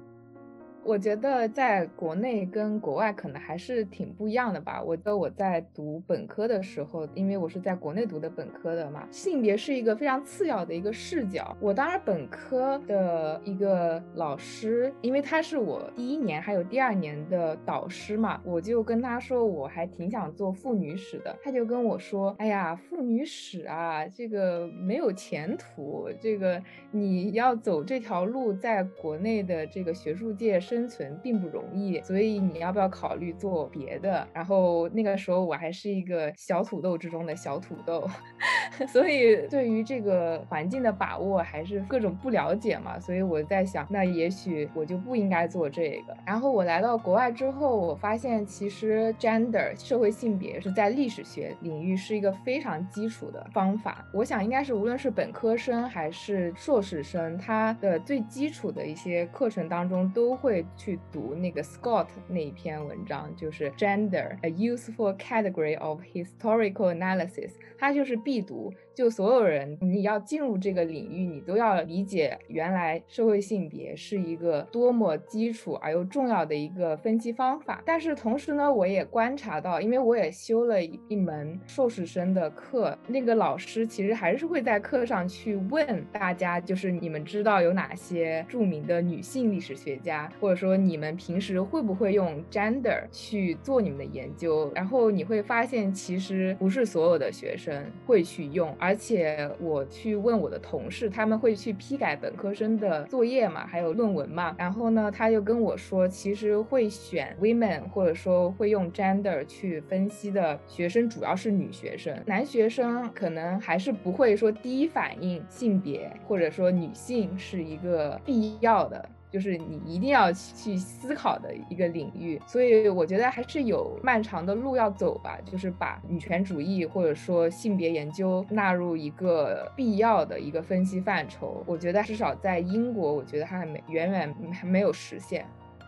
[SPEAKER 3] 我觉得在国内跟国外可能还是挺不一样的吧。我觉得我在读本科的时候，因为我是在国内读的本科的嘛，性别是一个非常次要的一个视角。我当然本科的一个老师，因为他是我第一年还有第二年的导师嘛，我就跟他说我还挺想做妇女史的。他就跟我说，哎呀，妇女史啊，这个没有前途，这个你要走这条路，在国内的这个学术界是。生存并不容易，所以你要不要考虑做别的？然后那个时候我还是一个小土豆之中的小土豆，[laughs] 所以对于这个环境的把握还是各种不了解嘛。所以我在想，那也许我就不应该做这个。然后我来到国外之后，我发现其实 gender 社会性别是在历史学领域是一个非常基础的方法。我想应该是无论是本科生还是硕士生，他的最基础的一些课程当中都会。去读那个 Scott 那一篇文章，就是 Gender a useful category of historical analysis，它就是必读。 就所有人，你要进入这个领域，你都要理解原来社会性别是一个多么基础而又重要的一个分析方法。但是同时呢，我也观察到，因为我也修了一门硕士生的课，那个老师其实还是会在课上去问大家，就是你们知道有哪些著名的女性历史学家，或者说你们平时会不会用 gender 去做你们的研究？然后你会发现，其实不是所有的学生会去用。而且我去问我的同事，他们会去批改本科生的作业嘛，还有论文嘛。然后呢，他就跟我说，其实会选 women 或者说会用 gender 去分析的学生，主要是女学生，男学生可能还是不会说第一反应性别或者说女性是一个必要的。就是你一定要去思考的一个领域，所以我觉得还是有漫长的路要走吧。就是把女权主义或者说性别研究纳入一个必要的一个分析范畴，我觉得至少在英国，我觉得还没远远还没有实现。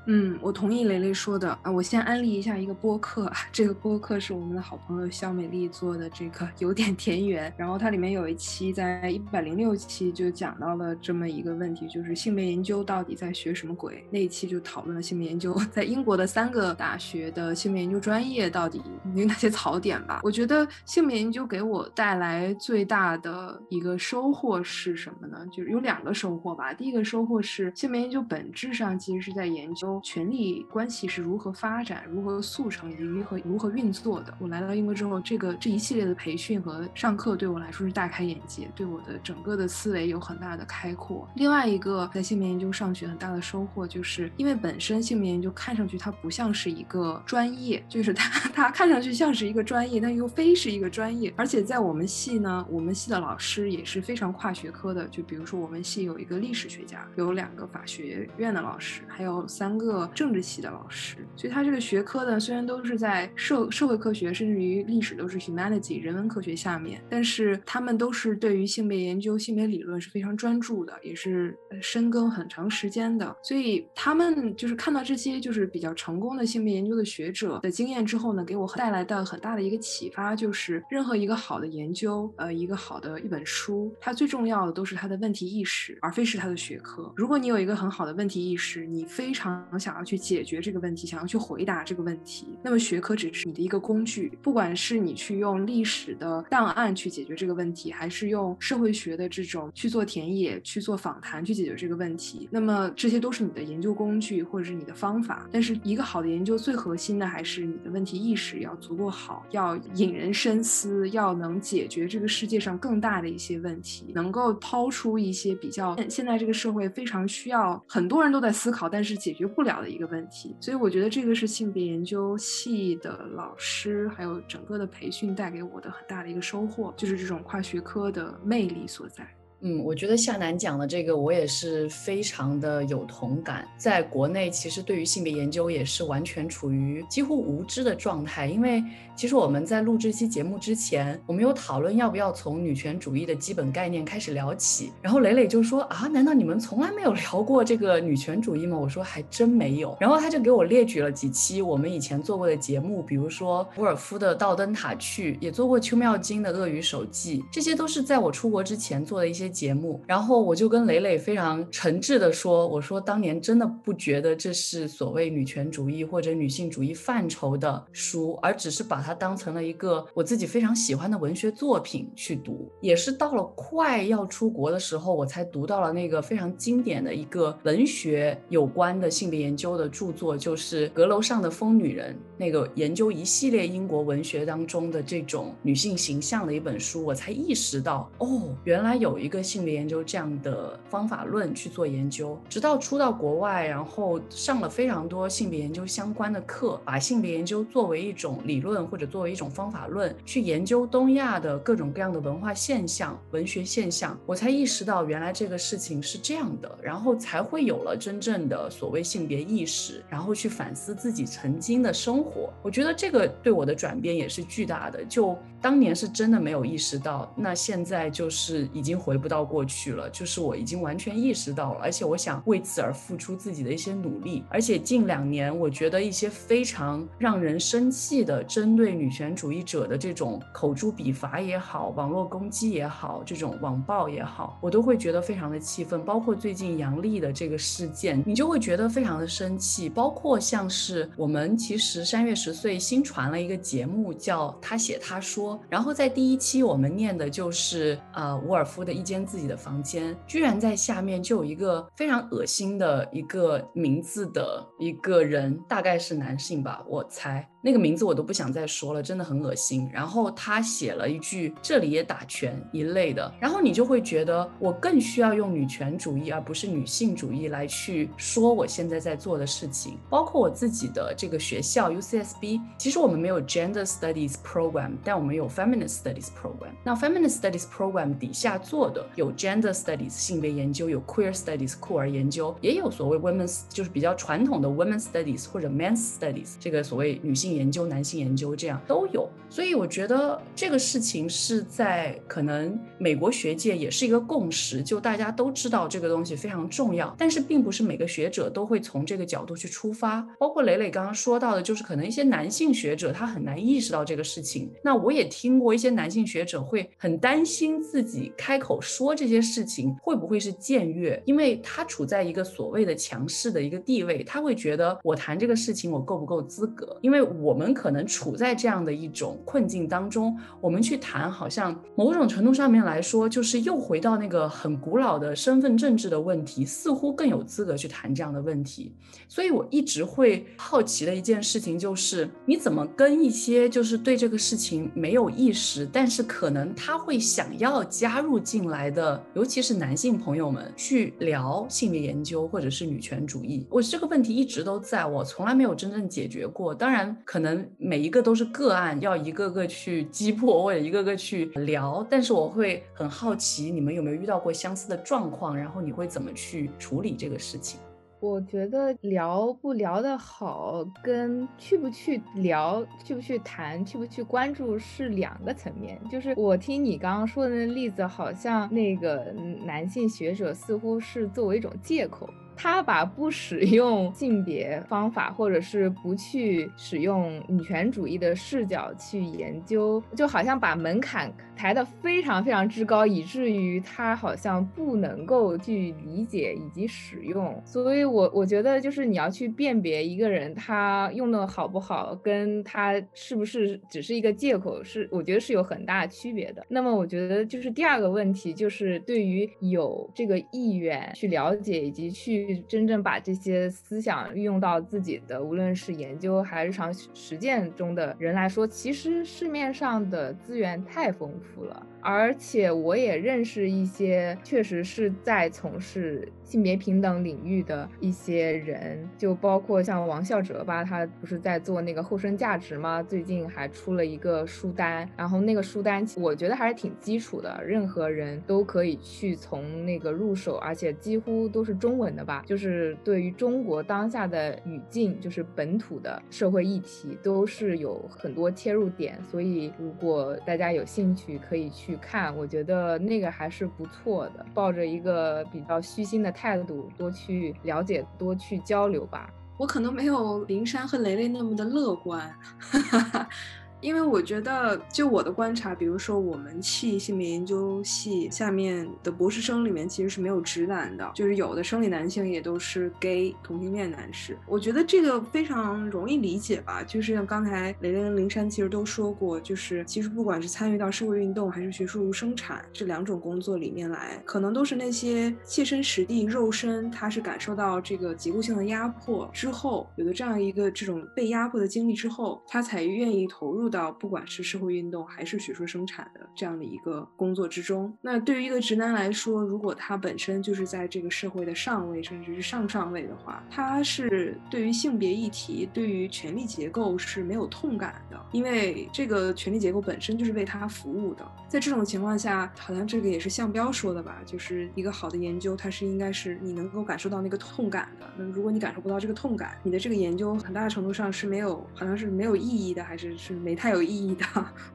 [SPEAKER 4] 嗯，我同意雷雷说的啊。我先安利一下一个播客，[laughs] 这个播客是我们的好朋友肖美丽做的，这个有点田园。然后它里面有一期，在一百零六期就讲到了这么一个问题，就是性别研究到底在学什么鬼？那一期就讨论了性别研究在英国的三个大学的性别研究专业到底有哪些槽点吧。我觉得性别研究给我带来最大的一个收获是什么呢？就是有两个收获吧。第一个收获是性别研究本质上其实是在研究。权力关系是如何发展、如何速成以及如何如何运作的。我来到英国之后，这个这一系列的培训和上课对我来说是大开眼界，对我的整个的思维有很大的开阔。另外一个在性别研究上学很大的收获，就是因为本身性别研究看上去它不像是一个专业，就是它它看上去像是一个专业，但又非是一个专业。而且在我们系呢，我们系的老师也是非常跨学科的，就比如说我们系有一个历史学家，有两个法学院的老师，还有三个个政治系的老师。所以他这个学科呢，虽然都是在社社会科学，甚至于历史都是 humanity 人文科学下面，但是他们都是对于性别研究、性别理论是非常专注的，也是深耕很长时间的。所以他们就是看到这些就是比较成功的性别研究的学者的经验之后呢，给我带来的很大的一个启发，就是任何一个好的研究，呃，一个好的一本书，它最重要的都是它的问题意识，而非是它的学科。如果你有一个很好的问题意识，你非常想要去解决这个问题，想要去回答这个问题，那么学科只是你的一个工具。不管是你去用历史的档案去解决这个问题，还是用社会学的这种去做田野、去做访谈去解决这个问题，那么这些都是你的研究工具或者是你的方法。但是一个好的研究最核心的还是你的问题意识要足够好，要引人深思，要能解决这个世界上更大的一些问题，能够抛出一些比较现在这个社会非常需要很多人都在思考，但是解决不了的一个问题。所以我觉得这个是性别研究系的老师还有整个的培训带给我的很大的一个收获，就是这种跨学科的魅力所在。
[SPEAKER 2] 嗯，我觉得夏楠讲的这个我也是非常的有同感。在国内，其实对于性别研究也是完全处于几乎无知的状态。因为其实我们在录这期节目之前，我们有讨论要不要从女权主义的基本概念开始聊起。然后磊磊就说啊，难道你们从来没有聊过这个女权主义吗？我说还真没有。然后他就给我列举了几期我们以前做过的节目，比如说伍尔夫的《倒灯塔去》，也做过邱妙金的《鳄鱼手记》，这些都是在我出国之前做的一些。节目，然后我就跟磊磊非常诚挚的说：“我说当年真的不觉得这是所谓女权主义或者女性主义范畴的书，而只是把它当成了一个我自己非常喜欢的文学作品去读。也是到了快要出国的时候，我才读到了那个非常经典的一个文学有关的性别研究的著作，就是《阁楼上的疯女人》，那个研究一系列英国文学当中的这种女性形象的一本书，我才意识到，哦，原来有一个。性别研究这样的方法论去做研究，直到出到国外，然后上了非常多性别研究相关的课，把性别研究作为一种理论或者作为一种方法论去研究东亚的各种各样的文化现象、文学现象，我才意识到原来这个事情是这样的，然后才会有了真正的所谓性别意识，然后去反思自己曾经的生活。我觉得这个对我的转变也是巨大的。就当年是真的没有意识到，那现在就是已经回不到过去了。就是我已经完全意识到了，而且我想为此而付出自己的一些努力。而且近两年，我觉得一些非常让人生气的针对女权主义者的这种口诛笔伐也好，网络攻击也好，这种网暴也好，我都会觉得非常的气愤。包括最近杨笠的这个事件，你就会觉得非常的生气。包括像是我们其实三月十岁新传了一个节目，叫他写他说。然后在第一期我们念的就是呃伍尔夫的一间自己的房间，居然在下面就有一个非常恶心的一个名字的一个人，大概是男性吧，我猜。那个名字我都不想再说了，真的很恶心。然后他写了一句“这里也打拳”一类的，然后你就会觉得我更需要用女权主义而不是女性主义来去说我现在在做的事情。包括我自己的这个学校 UCSB，其实我们没有 Gender Studies Program，但我们有 Feminist Studies Program。那 Feminist Studies Program 底下做的有 Gender Studies 性别研究，有 Queer Studies 酷儿研究，也有所谓 Women's 就是比较传统的 Women's Studies 或者 Men's Studies 这个所谓女性。研究男性研究这样都有，所以我觉得这个事情是在可能美国学界也是一个共识，就大家都知道这个东西非常重要，但是并不是每个学者都会从这个角度去出发。包括磊磊刚刚说到的，就是可能一些男性学者他很难意识到这个事情。那我也听过一些男性学者会很担心自己开口说这些事情会不会是僭越？因为他处在一个所谓的强势的一个地位，他会觉得我谈这个事情我够不够资格？因为我们可能处在这样的一种困境当中，我们去谈，好像某种程度上面来说，就是又回到那个很古老的身份政治的问题，似乎更有资格去谈这样的问题。所以我一直会好奇的一件事情就是，你怎么跟一些就是对这个事情没有意识，但是可能他会想要加入进来的，尤其是男性朋友们去聊性别研究或者是女权主义？我这个问题一直都在我从来没有真正解决过。当然，可能每一个都是个案，要一个个去击破或者一个个去聊。但是我会很好奇，你们有没有遇到过相似的状况？然后你会怎么去处理这个事情？
[SPEAKER 3] 我觉得聊不聊得好，跟去不去聊、去不去谈、去不去关注是两个层面。就是我听你刚刚说的那例子，好像那个男性学者似乎是作为一种借口。他把不使用性别方法，或者是不去使用女权主义的视角去研究，就好像把门槛抬得非常非常之高，以至于他好像不能够去理解以及使用。所以，我我觉得就是你要去辨别一个人他用的好不好，跟他是不是只是一个借口，是我觉得是有很大区别的。那么，我觉得就是第二个问题，就是对于有这个意愿去了解以及去。真正把这些思想运用到自己的，无论是研究还是日常实践中的人来说，其实市面上的资源太丰富了。而且我也认识一些确实是在从事性别平等领域的一些人，就包括像王孝哲吧，他不是在做那个后生价值吗？最近还出了一个书单，然后那个书单我觉得还是挺基础的，任何人都可以去从那个入手，而且几乎都是中文的吧，就是对于中国当下的语境，就是本土的社会议题，都是有很多切入点，所以如果大家有兴趣，可以去。看，我觉得那个还是不错的。抱着一个比较虚心的态度，多去了解，多去交流吧。
[SPEAKER 4] 我可能没有林珊和雷雷那么的乐观。[laughs] 因为我觉得，就我的观察，比如说我们系性别研究系下面的博士生里面，其实是没有直男的，就是有的生理男性也都是 gay 同性恋男士。我觉得这个非常容易理解吧，就是像刚才雷雷跟灵山其实都说过，就是其实不管是参与到社会运动还是学术生产这两种工作里面来，可能都是那些切身实地、肉身，他是感受到这个结构性的压迫之后，有了这样一个这种被压迫的经历之后，他才愿意投入。到不管是社会运动还是学术生产的这样的一个工作之中，那对于一个直男来说，如果他本身就是在这个社会的上位，甚至是上上位的话，他是对于性别议题、对于权力结构是没有痛感的，因为这个权力结构本身就是为他服务的。在这种情况下，好像这个也是向标说的吧，就是一个好的研究，它是应该是你能够感受到那个痛感的。那如果你感受不到这个痛感，你的这个研究很大程度上是没有，好像是没有意义的，还是是没太有意义的。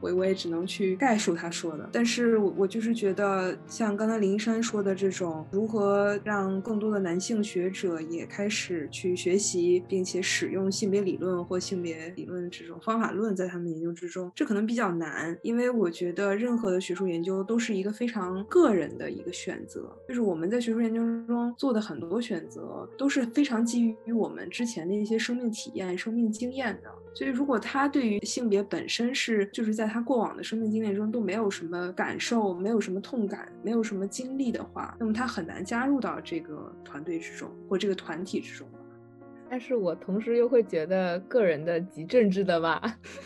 [SPEAKER 4] 我我也只能去概述他说的。但是我我就是觉得，像刚才林珊说的这种，如何让更多的男性学者也开始去学习，并且使用性别理论或性别理论这种方法论在他们研究之中，这可能比较难，因为我觉得任何。的学术研究都是一个非常个人的一个选择，就是我们在学术研究中做的很多选择都是非常基于我们之前的一些生命体验、生命经验的。所以，如果他对于性别本身是就是在他过往的生命经验中都没有什么感受、没有什么痛感、没有什么经历的话，那么他很难加入到这个团队之中或这个团体之中。
[SPEAKER 3] 但是我同时又会觉得个人的极政治的吧。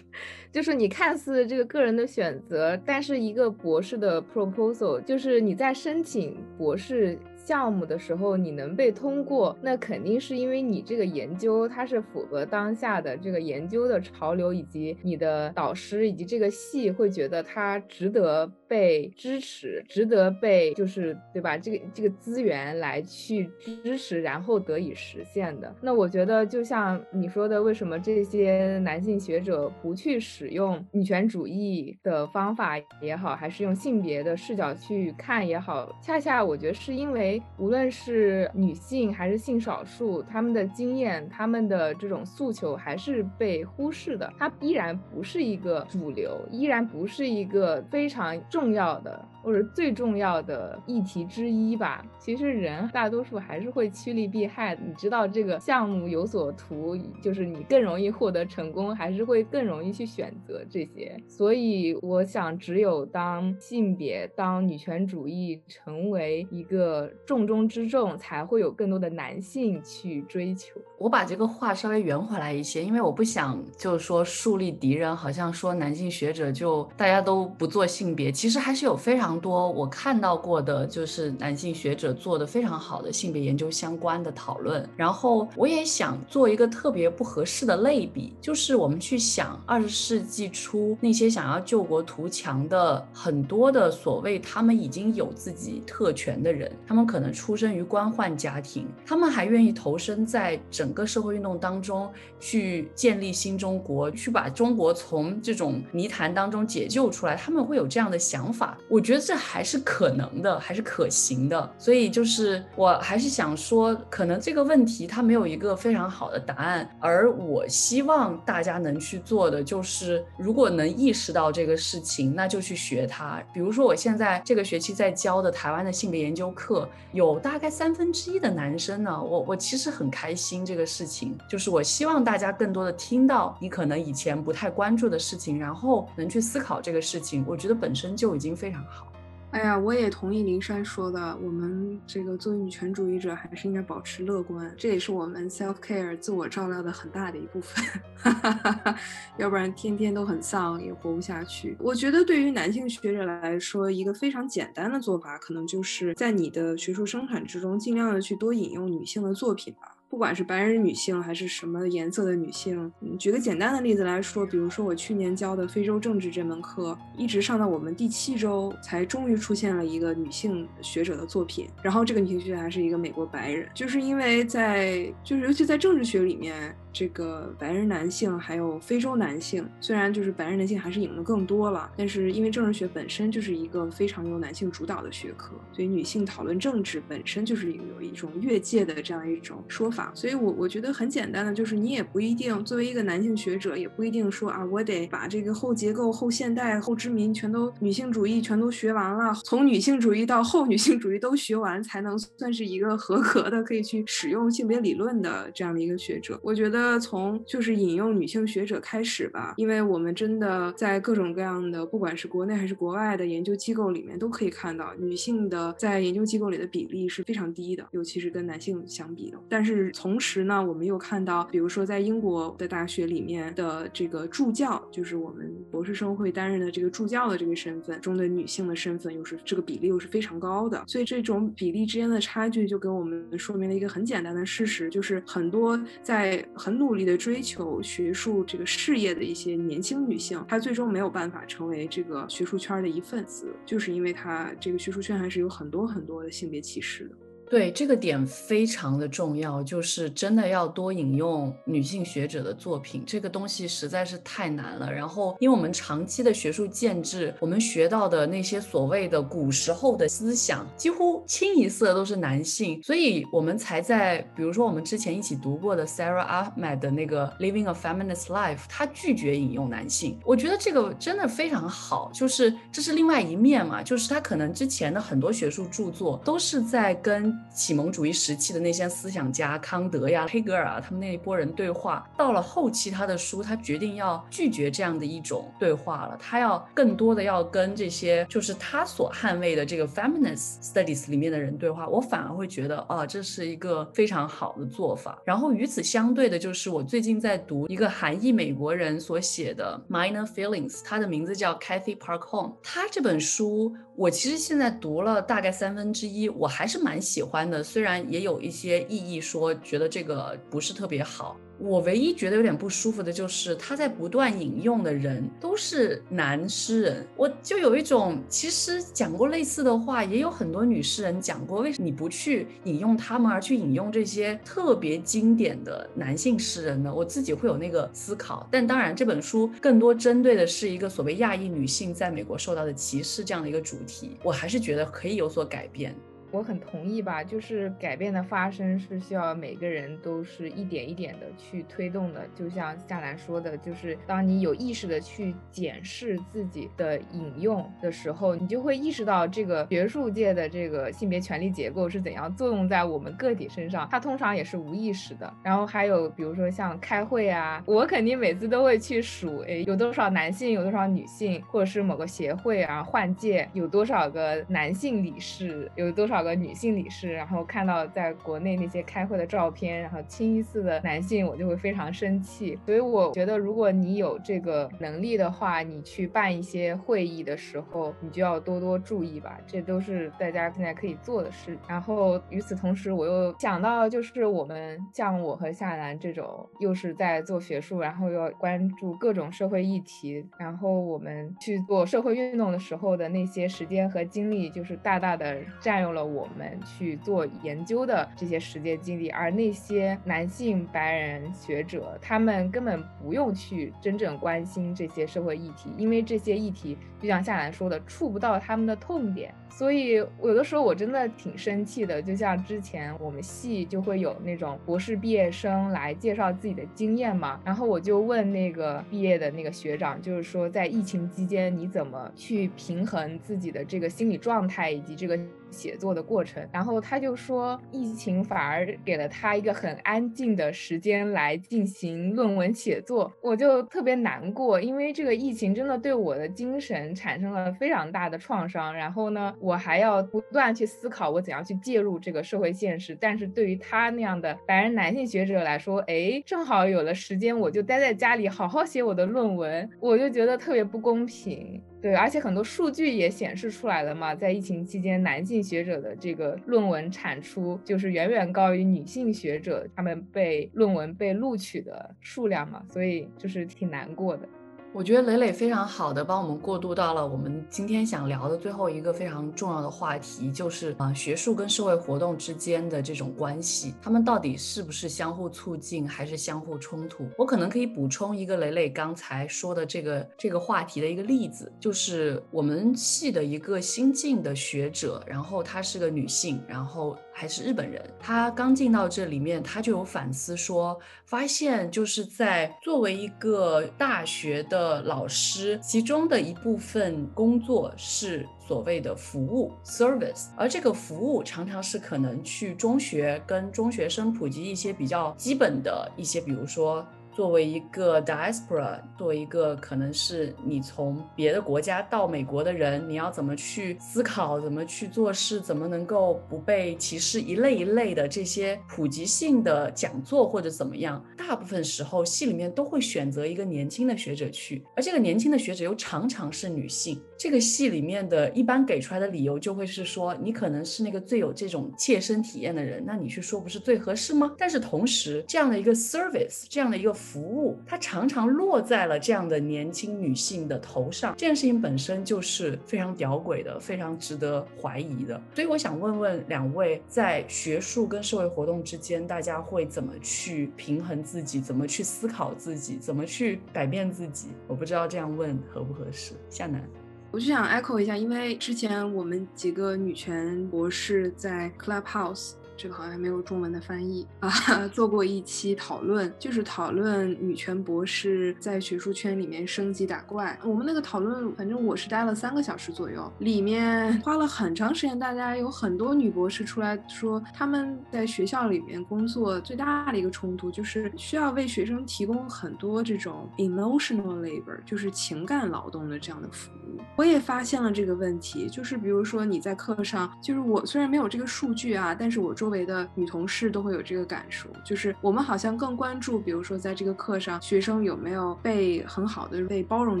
[SPEAKER 3] [laughs] 就是你看似这个个人的选择，但是一个博士的 proposal，就是你在申请博士。项目的时候你能被通过，那肯定是因为你这个研究它是符合当下的这个研究的潮流，以及你的导师以及这个系会觉得它值得被支持，值得被就是对吧？这个这个资源来去支持，然后得以实现的。那我觉得就像你说的，为什么这些男性学者不去使用女权主义的方法也好，还是用性别的视角去看也好，恰恰我觉得是因为。无论是女性还是性少数，他们的经验、他们的这种诉求还是被忽视的，它依然不是一个主流，依然不是一个非常重要的或者最重要的议题之一吧。其实人大多数还是会趋利避害，你知道这个项目有所图，就是你更容易获得成功，还是会更容易去选择这些。所以我想，只有当性别、当女权主义成为一个重中之重，才会有更多的男性去追求。
[SPEAKER 2] 我把这个话稍微圆回来一些，因为我不想就是说树立敌人，好像说男性学者就大家都不做性别，其实还是有非常多我看到过的，就是男性学者做的非常好的性别研究相关的讨论。然后我也想做一个特别不合适的类比，就是我们去想二十世纪初那些想要救国图强的很多的所谓他们已经有自己特权的人，他们可可能出生于官宦家庭，他们还愿意投身在整。整个社会运动当中，去建立新中国，去把中国从这种泥潭当中解救出来，他们会有这样的想法。我觉得这还是可能的，还是可行的。所以就是，我还是想说，可能这个问题它没有一个非常好的答案。而我希望大家能去做的，就是如果能意识到这个事情，那就去学它。比如说，我现在这个学期在教的台湾的性别研究课，有大概三分之一的男生呢。我我其实很开心这。个事情就是我希望大家更多的听到你可能以前不太关注的事情，然后能去思考这个事情，我觉得本身就已经非常好。
[SPEAKER 4] 哎呀，我也同意林珊说的，我们这个作为女权主义者还是应该保持乐观，这也是我们 self care 自我照料的很大的一部分，[laughs] 要不然天天都很丧也活不下去。我觉得对于男性学者来说，一个非常简单的做法，可能就是在你的学术生产之中，尽量的去多引用女性的作品吧。不管是白人女性还是什么颜色的女性，举个简单的例子来说，比如说我去年教的非洲政治这门课，一直上到我们第七周，才终于出现了一个女性学者的作品。然后这个女性学者还是一个美国白人，就是因为在就是尤其在政治学里面。这个白人男性还有非洲男性，虽然就是白人男性还是引的更多了，但是因为政治学本身就是一个非常由男性主导的学科，所以女性讨论政治本身就是有一种越界的这样一种说法。所以我我觉得很简单的，就是你也不一定作为一个男性学者，也不一定说啊，我得把这个后结构、后现代、后殖民全都女性主义全都学完了，从女性主义到后女性主义都学完，才能算是一个合格的可以去使用性别理论的这样的一个学者。我觉得。那从就是引用女性学者开始吧，因为我们真的在各种各样的，不管是国内还是国外的研究机构里面，都可以看到女性的在研究机构里的比例是非常低的，尤其是跟男性相比的。但是同时呢，我们又看到，比如说在英国的大学里面的这个助教，就是我们博士生会担任的这个助教的这个身份中的女性的身份，又是这个比例又是非常高的。所以这种比例之间的差距，就给我们说明了一个很简单的事实，就是很多在很。努力的追求学术这个事业的一些年轻女性，她最终没有办法成为这个学术圈的一份子，就是因为她这个学术圈还是有很多很多的性别歧视的。
[SPEAKER 2] 对这个点非常的重要，就是真的要多引用女性学者的作品，这个东西实在是太难了。然后，因为我们长期的学术建制，我们学到的那些所谓的古时候的思想，几乎清一色都是男性，所以我们才在，比如说我们之前一起读过的 Sarah Ahmed 的那个 Living a Feminist Life，他拒绝引用男性。我觉得这个真的非常好，就是这是另外一面嘛，就是他可能之前的很多学术著作都是在跟启蒙主义时期的那些思想家康德呀、黑格尔啊，他们那一波人对话，到了后期他的书，他决定要拒绝这样的一种对话了，他要更多的要跟这些就是他所捍卫的这个 feminist studies 里面的人对话。我反而会觉得啊，这是一个非常好的做法。然后与此相对的，就是我最近在读一个韩裔美国人所写的 Minor Feelings，他的名字叫 Kathy Park Home。他这本书我其实现在读了大概三分之一，我还是蛮喜。欢的，虽然也有一些异议说觉得这个不是特别好。我唯一觉得有点不舒服的就是他在不断引用的人都是男诗人，我就有一种其实讲过类似的话，也有很多女诗人讲过，为什么你不去引用他们，而去引用这些特别经典的男性诗人呢？我自己会有那个思考。但当然，这本书更多针对的是一个所谓亚裔女性在美国受到的歧视这样的一个主题，我还是觉得可以有所改变。
[SPEAKER 3] 我很同意吧，就是改变的发生是需要每个人都是一点一点的去推动的。就像夏兰说的，就是当你有意识的去检视自己的引用的时候，你就会意识到这个学术界的这个性别权利结构是怎样作用在我们个体身上。它通常也是无意识的。然后还有比如说像开会啊，我肯定每次都会去数，哎，有多少男性，有多少女性，或者是某个协会啊换届有多少个男性理事，有多少找个女性理事，然后看到在国内那些开会的照片，然后清一色的男性，我就会非常生气。所以我觉得，如果你有这个能力的话，你去办一些会议的时候，你就要多多注意吧。这都是大家现在可以做的事。然后与此同时，我又想到，就是我们像我和夏兰这种，又是在做学术，然后又要关注各种社会议题，然后我们去做社会运动的时候的那些时间和精力，就是大大的占用了我们去做研究的这些时间精力。而那些男性白人学者，他们根本不用去真正关心这些社会议题，因为这些议题就像夏兰说的，触不到他们的痛点。所以有的时候我真的挺生气的，就像之前我们系就会有那种博士毕业生来介绍自己的经验嘛，然后我就问那个毕业的那个学长，就是说在疫情期间你怎么去平衡自己的这个心理状态以及这个。写作的过程，然后他就说，疫情反而给了他一个很安静的时间来进行论文写作，我就特别难过，因为这个疫情真的对我的精神产生了非常大的创伤。然后呢，我还要不断去思考我怎样去介入这个社会现实。但是对于他那样的白人男性学者来说，哎，正好有了时间，我就待在家里好好写我的论文，我就觉得特别不公平。对，而且很多数据也显示出来了嘛，在疫情期间，男性学者的这个论文产出就是远远高于女性学者他们被论文被录取的数量嘛，所以就是挺难过的。
[SPEAKER 2] 我觉得磊磊非常好的帮我们过渡到了我们今天想聊的最后一个非常重要的话题，就是啊学术跟社会活动之间的这种关系，他们到底是不是相互促进还是相互冲突？我可能可以补充一个磊磊刚才说的这个这个话题的一个例子，就是我们系的一个新进的学者，然后她是个女性，然后。还是日本人，他刚进到这里面，他就有反思说，发现就是在作为一个大学的老师，其中的一部分工作是所谓的服务 （service），而这个服务常常是可能去中学跟中学生普及一些比较基本的一些，比如说。作为一个 diaspora，作为一个可能是你从别的国家到美国的人，你要怎么去思考，怎么去做事，怎么能够不被歧视，一类一类的这些普及性的讲座或者怎么样，大部分时候系里面都会选择一个年轻的学者去，而这个年轻的学者又常常是女性。这个戏里面的一般给出来的理由就会是说，你可能是那个最有这种切身体验的人，那你去说不是最合适吗？但是同时，这样的一个 service，这样的一个服务，它常常落在了这样的年轻女性的头上，这件事情本身就是非常屌诡的，非常值得怀疑的。所以我想问问两位，在学术跟社会活动之间，大家会怎么去平衡自己？怎么去思考自己？怎么去改变自己？我不知道这样问合不合适。夏楠。
[SPEAKER 4] 我就想 echo 一下，因为之前我们几个女权博士在 Clubhouse。这个好像还没有中文的翻译啊，[laughs] 做过一期讨论，就是讨论女权博士在学术圈里面升级打怪。我们那个讨论，反正我是待了三个小时左右，里面花了很长时间。大家有很多女博士出来说，他们在学校里面工作最大的一个冲突就是需要为学生提供很多这种 emotional labor，就是情感劳动的这样的服务。我也发现了这个问题，就是比如说你在课上，就是我虽然没有这个数据啊，但是我中周围的女同事都会有这个感受，就是我们好像更关注，比如说在这个课上，学生有没有被很好的被包容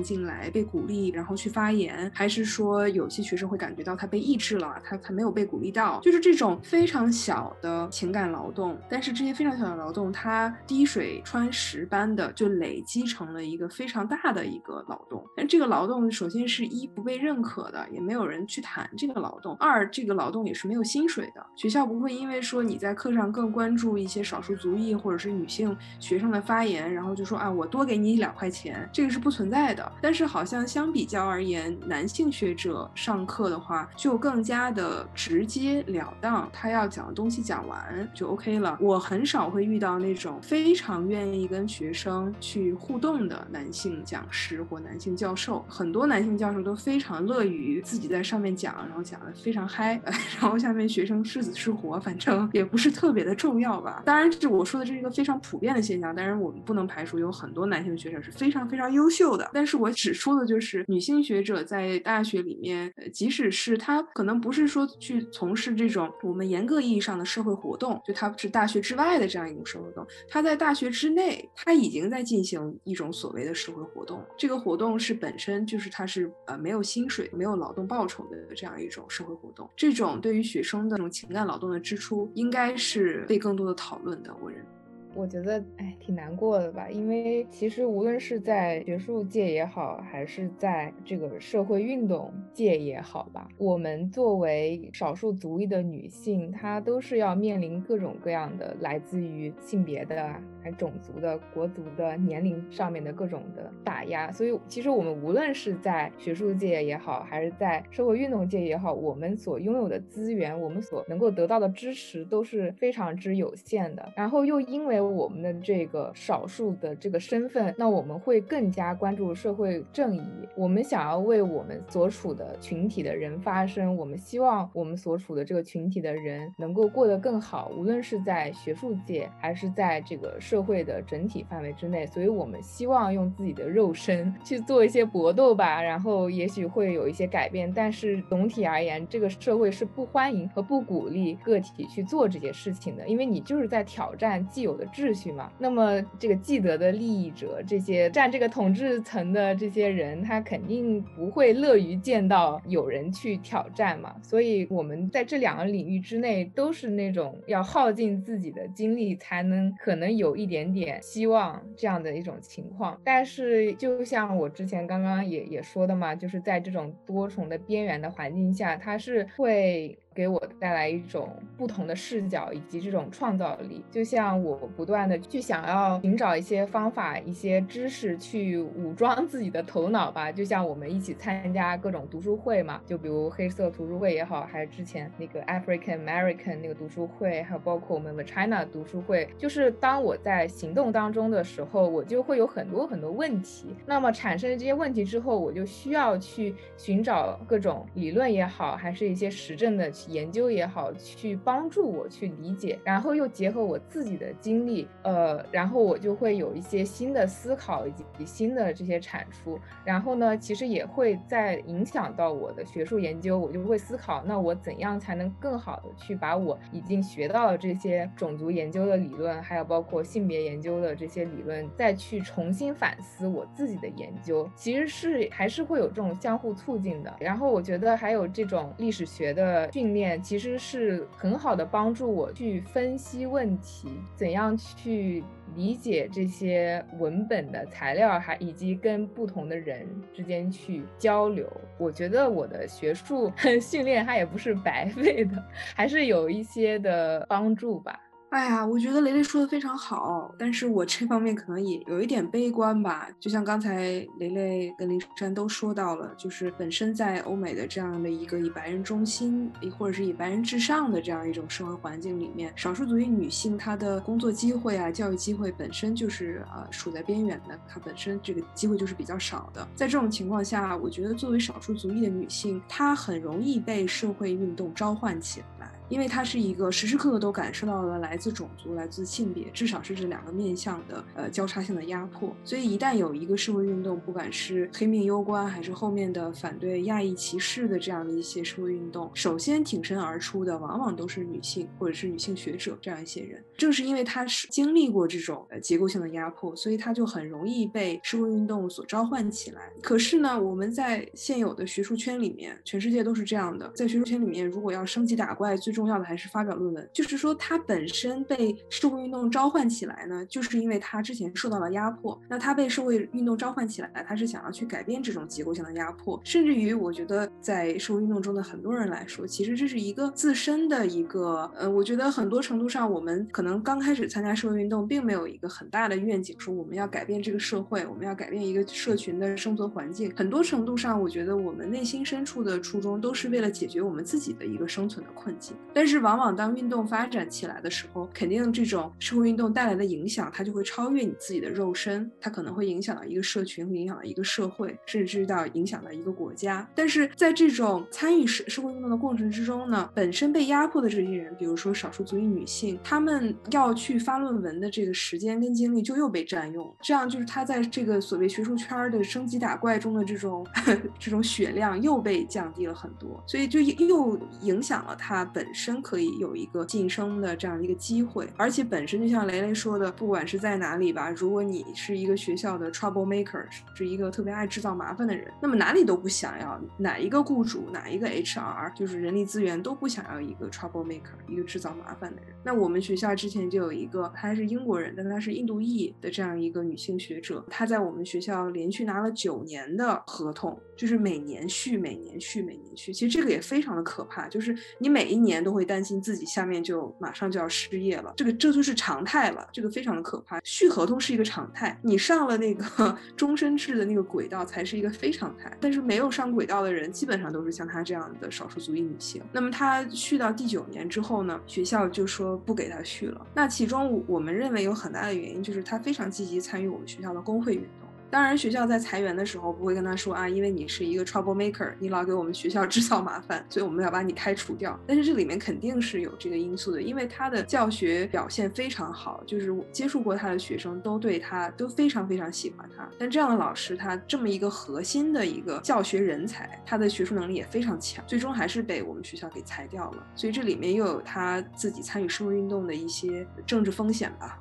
[SPEAKER 4] 进来，被鼓励，然后去发言，还是说有些学生会感觉到他被抑制了，他他没有被鼓励到，就是这种非常小的情感劳动，但是这些非常小的劳动，它滴水穿石般的就累积成了一个非常大的一个劳动。但这个劳动首先是一不被认可的，也没有人去谈这个劳动；二这个劳动也是没有薪水的，学校不会因为为说你在课上更关注一些少数族裔或者是女性学生的发言，然后就说啊，我多给你两块钱，这个是不存在的。但是好像相比较而言，男性学者上课的话就更加的直接了当，他要讲的东西讲完就 OK 了。我很少会遇到那种非常愿意跟学生去互动的男性讲师或男性教授，很多男性教授都非常乐于自己在上面讲，然后讲的非常嗨，[laughs] 然后下面学生是死是活，反正也不是特别的重要吧。当然，这我说的这是一个非常普遍的现象，当然我们不能排除有很多男性学者是非常非常优秀的。但是我指出的就是女性学者在大学里面，即使是她可能不是说去从事这种我们严格意义上的社会活动，就她是大学之外的这样一种社会活动，她在大学之内，她已经在进行一种所谓的社会活动。这个活动是本身就是它是呃没有薪水、没有劳动报酬的这样一种社会活动。这种对于学生的这种情感劳动的支出，应该是被更多的讨论的。我认为。
[SPEAKER 3] 我觉得哎，挺难过的吧，因为其实无论是在学术界也好，还是在这个社会运动界也好吧，我们作为少数族裔的女性，她都是要面临各种各样的来自于性别的、还种族的、国族的、年龄上面的各种的打压。所以，其实我们无论是在学术界也好，还是在社会运动界也好，我们所拥有的资源，我们所能够得到的支持都是非常之有限的。然后又因为我们的这个少数的这个身份，那我们会更加关注社会正义。我们想要为我们所处的群体的人发声，我们希望我们所处的这个群体的人能够过得更好，无论是在学术界还是在这个社会的整体范围之内。所以，我们希望用自己的肉身去做一些搏斗吧，然后也许会有一些改变。但是总体而言，这个社会是不欢迎和不鼓励个体去做这些事情的，因为你就是在挑战既有的。秩序嘛，那么这个既得的利益者，这些占这个统治层的这些人，他肯定不会乐于见到有人去挑战嘛。所以，我们在这两个领域之内，都是那种要耗尽自己的精力，才能可能有一点点希望这样的一种情况。但是，就像我之前刚刚也也说的嘛，就是在这种多重的边缘的环境下，它是会。给我带来一种不同的视角以及这种创造力，就像我不断的去想要寻找一些方法、一些知识去武装自己的头脑吧。就像我们一起参加各种读书会嘛，就比如黑色图书会也好，还是之前那个 African American 那个读书会，还有包括我们 The China 读书会。就是当我在行动当中的时候，我就会有很多很多问题。那么产生这些问题之后，我就需要去寻找各种理论也好，还是一些实证的。研究也好，去帮助我去理解，然后又结合我自己的经历，呃，然后我就会有一些新的思考以及新的这些产出，然后呢，其实也会在影响到我的学术研究，我就会思考，那我怎样才能更好的去把我已经学到的这些种族研究的理论，还有包括性别研究的这些理论，再去重新反思我自己的研究，其实是还是会有这种相互促进的。然后我觉得还有这种历史学的训。面其实是很好的帮助我去分析问题，怎样去理解这些文本的材料，还以及跟不同的人之间去交流。我觉得我的学术 [laughs] 训练它也不是白费的，还是有一些的帮助吧。
[SPEAKER 4] 哎呀，我觉得雷雷说的非常好，但是我这方面可能也有一点悲观吧。就像刚才雷雷跟林珊都说到了，就是本身在欧美的这样的一个以白人中心，或者是以白人至上的这样一种社会环境里面，少数族裔女性她的工作机会啊、教育机会本身就是呃处在边缘的，她本身这个机会就是比较少的。在这种情况下，我觉得作为少数族裔的女性，她很容易被社会运动召唤起来。因为它是一个时时刻刻都感受到了来自种族、来自性别，至少是这两个面向的呃交叉性的压迫。所以一旦有一个社会运动，不管是黑命攸关，还是后面的反对亚裔歧视的这样的一些社会运动，首先挺身而出的往往都是女性或者是女性学者这样一些人。正是因为他是经历过这种呃结构性的压迫，所以他就很容易被社会运动所召唤起来。可是呢，我们在现有的学术圈里面，全世界都是这样的，在学术圈里面，如果要升级打怪，最重要的还是发表论文。就是说，他本身被社会运动召唤起来呢，就是因为他之前受到了压迫。那他被社会运动召唤起来，他是想要去改变这种结构性的压迫。甚至于，我觉得在社会运动中的很多人来说，其实这是一个自身的一个，呃，我觉得很多程度上，我们可能刚开始参加社会运动，并没有一个很大的愿景，说我们要改变这个社会，我们要改变一个社群的生存环境。很多程度上，我觉得我们内心深处的初衷都是为了解决我们自己的一个生存的困境。但是，往往当运动发展起来的时候，肯定这种社会运动带来的影响，它就会超越你自己的肉身，它可能会影响到一个社群，影响到一个社会，甚至到影响到一个国家。但是在这种参与社社会运动的过程之中呢，本身被压迫的这些人，比如说少数族裔女性，她们要去发论文的这个时间跟精力就又被占用，这样就是她在这个所谓学术圈的升级打怪中的这种 [laughs] 这种血量又被降低了很多，所以就又影响了她本身真可以有一个晋升的这样一个机会，而且本身就像雷雷说的，不管是在哪里吧，如果你是一个学校的 trouble maker，是一个特别爱制造麻烦的人，那么哪里都不想要，哪一个雇主，哪一个 HR，就是人力资源都不想要一个 trouble maker，一个制造麻烦的人。那我们学校之前就有一个，她是英国人，但她是印度裔的这样一个女性学者，她在我们学校连续拿了九年的合同，就是每年续，每年续，每年续。其实这个也非常的可怕，就是你每一年都会担心自己下面就马上就要失业了，这个这就是常态了，这个非常的可怕。续合同是一个常态，你上了那个 [laughs] 终身制的那个轨道才是一个非常态，但是没有上轨道的人，基本上都是像她这样的少数族裔女性。那么她续到第九年之后呢，学校就说不给她续了。那其中我们认为有很大的原因就是她非常积极参与我们学校的工会运动。当然，学校在裁员的时候不会跟他说啊，因为你是一个 trouble maker，你老给我们学校制造麻烦，所以我们要把你开除掉。但是这里面肯定是有这个因素的，因为他的教学表现非常好，就是接触过他的学生都对他都非常非常喜欢他。但这样的老师，他这么一个核心的一个教学人才，他的学术能力也非常强，最终还是被我们学校给裁掉了。所以这里面又有他自己参与社会运动的一些政治风险吧。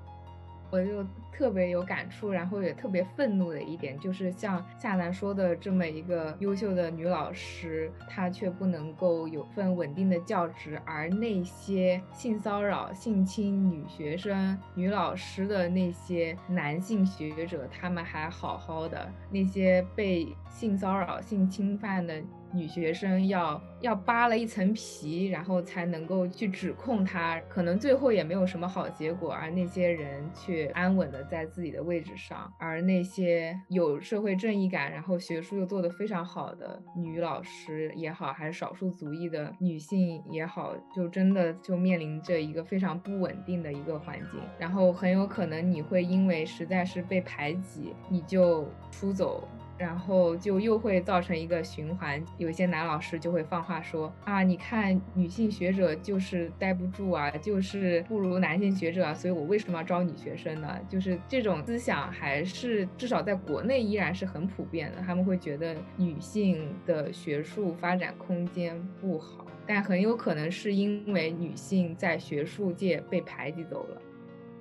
[SPEAKER 3] 我就特别有感触，然后也特别愤怒的一点，就是像夏楠说的这么一个优秀的女老师，她却不能够有份稳定的教职，而那些性骚扰、性侵女学生、女老师的那些男性学者，他们还好好的；那些被性骚扰、性侵犯的。女学生要要扒了一层皮，然后才能够去指控她，可能最后也没有什么好结果，而那些人却安稳的在自己的位置上，而那些有社会正义感，然后学术又做得非常好的女老师也好，还是少数族裔的女性也好，就真的就面临着一个非常不稳定的一个环境，然后很有可能你会因为实在是被排挤，你就出走。然后就又会造成一个循环，有些男老师就会放话说啊，你看女性学者就是待不住啊，就是不如男性学者啊，所以我为什么要招女学生呢？就是这种思想还是至少在国内依然是很普遍的，他们会觉得女性的学术发展空间不好，但很有可能是因为女性在学术界被排挤走了。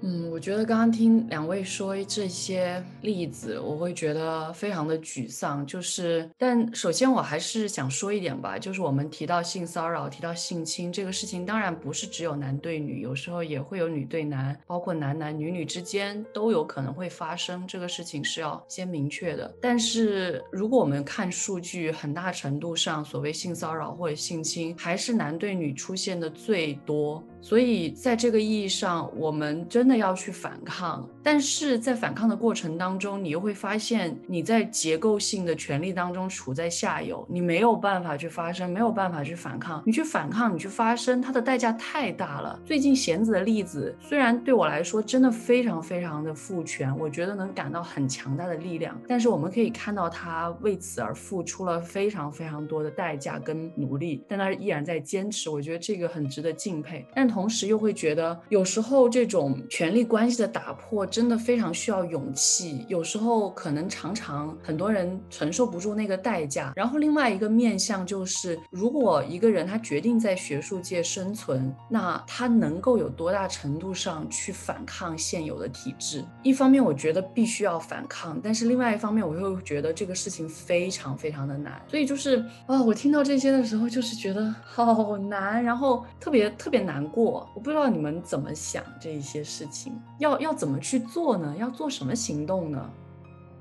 [SPEAKER 2] 嗯，我觉得刚刚听两位说这些例子，我会觉得非常的沮丧。就是，但首先我还是想说一点吧，就是我们提到性骚扰、提到性侵这个事情，当然不是只有男对女，有时候也会有女对男，包括男男女女之间都有可能会发生。这个事情是要先明确的。但是如果我们看数据，很大程度上，所谓性骚扰或者性侵，还是男对女出现的最多。所以在这个意义上，我们真的要去反抗。但是在反抗的过程当中，你又会发现你在结构性的权利当中处在下游，你没有办法去发声，没有办法去反抗。你去反抗，你去发声，它的代价太大了。最近弦子的例子，虽然对我来说真的非常非常的赋权，我觉得能感到很强大的力量，但是我们可以看到他为此而付出了非常非常多的代价跟努力，但他依然在坚持。我觉得这个很值得敬佩。但同时又会觉得，有时候这种权力关系的打破真的非常需要勇气，有时候可能常常很多人承受不住那个代价。然后另外一个面向就是，如果一个人他决定在学术界生存，那他能够有多大程度上去反抗现有的体制？一方面我觉得必须要反抗，但是另外一方面我又觉得这个事情非常非常的难。所以就是啊，我听到这些的时候，就是觉得好难，然后特别特别难过。我不知道你们怎么想这一些事情，要要怎么去做呢？要做什么行动呢？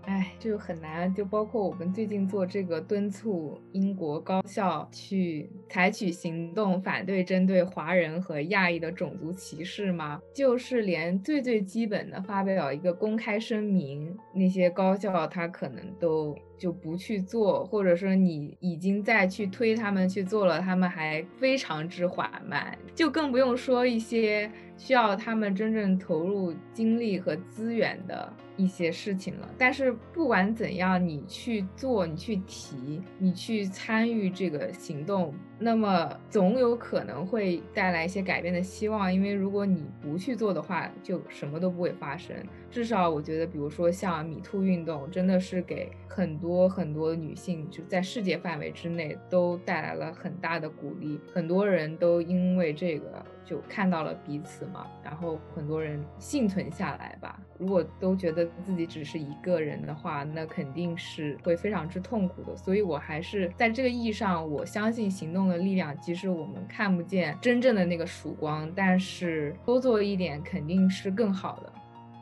[SPEAKER 3] 哎，就很难，就包括我们最近做这个敦促英国高校去采取行动，反对针对华人和亚裔的种族歧视吗？就是连最最基本的发表一个公开声明，那些高校他可能都。就不去做，或者说你已经在去推他们去做了，他们还非常之缓慢，就更不用说一些需要他们真正投入精力和资源的一些事情了。但是不管怎样，你去做，你去提，你去参与这个行动，那么总有可能会带来一些改变的希望。因为如果你不去做的话，就什么都不会发生。至少我觉得，比如说像米兔运动，真的是给很多很多女性就在世界范围之内都带来了很大的鼓励。很多人都因为这个就看到了彼此嘛，然后很多人幸存下来吧。如果都觉得自己只是一个人的话，那肯定是会非常之痛苦的。所以我还是在这个意义上，我相信行动的力量。即使我们看不见真正的那个曙光，但是多做一点肯定是更好的。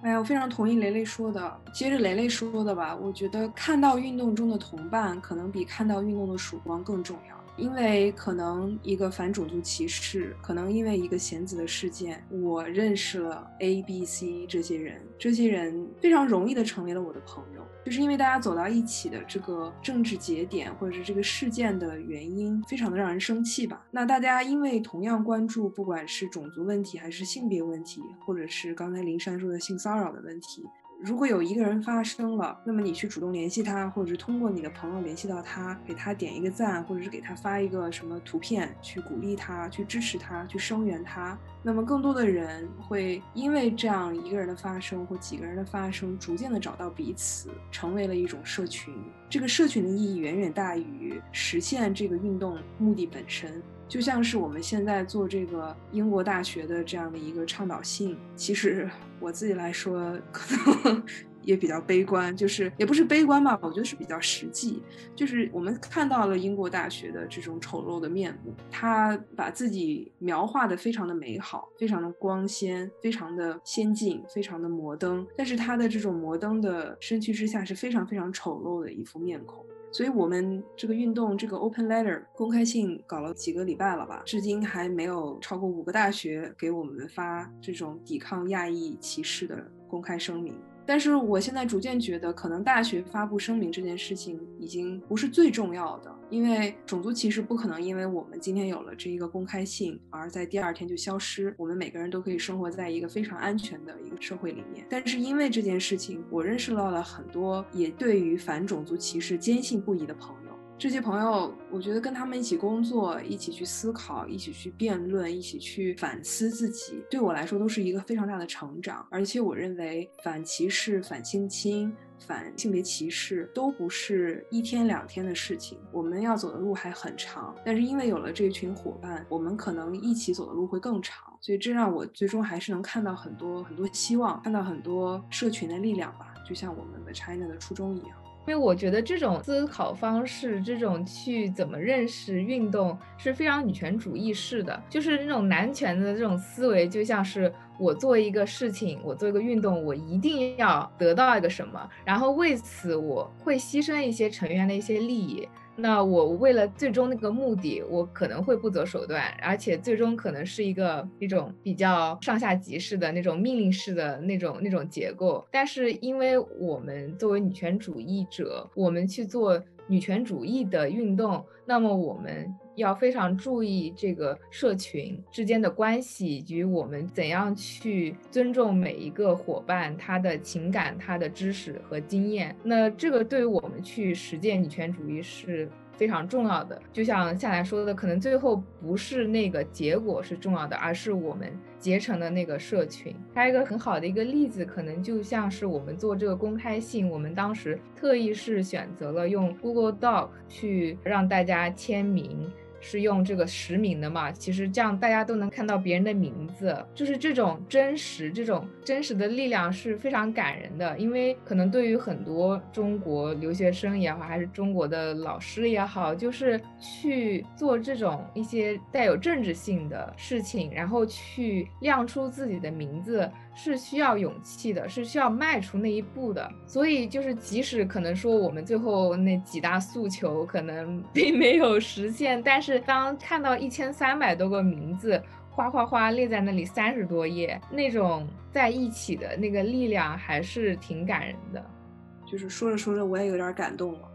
[SPEAKER 4] 哎呀，我非常同意雷雷说的。接着雷雷说的吧，我觉得看到运动中的同伴，可能比看到运动的曙光更重要。因为可能一个反种族歧视，可能因为一个贤子的事件，我认识了 A、B、C 这些人，这些人非常容易的成为了我的朋友。就是因为大家走到一起的这个政治节点，或者是这个事件的原因，非常的让人生气吧。那大家因为同样关注，不管是种族问题，还是性别问题，或者是刚才林珊说的性骚扰的问题。如果有一个人发生了，那么你去主动联系他，或者是通过你的朋友联系到他，给他点一个赞，或者是给他发一个什么图片，去鼓励他，去支持他，去声援他。那么更多的人会因为这样一个人的发生或几个人的发生，逐渐的找到彼此，成为了一种社群。这个社群的意义远远大于实现这个运动目的本身。就像是我们现在做这个英国大学的这样的一个倡导性，其实我自己来说可能也比较悲观，就是也不是悲观吧，我觉得是比较实际。就是我们看到了英国大学的这种丑陋的面目，他把自己描画的非常的美好，非常的光鲜，非常的先进，非常的摩登，但是他的这种摩登的身躯之下是非常非常丑陋的一副面孔。所以，我们这个运动，这个 Open Letter 公开信搞了几个礼拜了吧？至今还没有超过五个大学给我们发这种抵抗亚裔歧视的公开声明。但是我现在逐渐觉得，可能大学发布声明这件事情已经不是最重要的，因为种族歧视不可能因为我们今天有了这一个公开信而在第二天就消失。我们每个人都可以生活在一个非常安全的一个社会里面。但是因为这件事情，我认识到了很多也对于反种族歧视坚信不疑的朋友。这些朋友，我觉得跟他们一起工作，一起去思考，一起去辩论，一起去反思自己，对我来说都是一个非常大的成长。而且我认为，反歧视、反性侵、反性别歧视都不是一天两天的事情，我们要走的路还很长。但是因为有了这群伙伴，我们可能一起走的路会更长。所以这让我最终还是能看到很多很多希望，看到很多社群的力量吧，就像我们的 China 的初衷一样。
[SPEAKER 3] 因为我觉得这种思考方式，这种去怎么认识运动是非常女权主义式的，就是那种男权的这种思维，就像是我做一个事情，我做一个运动，我一定要得到一个什么，然后为此我会牺牲一些成员的一些利益。那我为了最终那个目的，我可能会不择手段，而且最终可能是一个一种比较上下级式的那种命令式的那种那种结构。但是因为我们作为女权主义者，我们去做女权主义的运动，那么我们。要非常注意这个社群之间的关系，以及我们怎样去尊重每一个伙伴他的情感、他的知识和经验。那这个对于我们去实践女权主义是非常重要的。就像夏兰说的，可能最后不是那个结果是重要的，而是我们结成的那个社群。还有一个很好的一个例子，可能就像是我们做这个公开信，我们当时特意是选择了用 Google Doc 去让大家签名。是用这个实名的嘛？其实这样大家都能看到别人的名字，就是这种真实，这种真实的力量是非常感人的。因为可能对于很多中国留学生也好，还是中国的老师也好，就是去做这种一些带有政治性的事情，然后去亮出自己的名字。是需要勇气的，是需要迈出那一步的。所以就是，即使可能说我们最后那几大诉求可能 [laughs] 并没有实现，但是当看到一千三百多个名字哗哗哗列在那里三十多页，那种在一起的那个力量还是挺感人的。
[SPEAKER 4] 就是说着说着，我也有点感动了。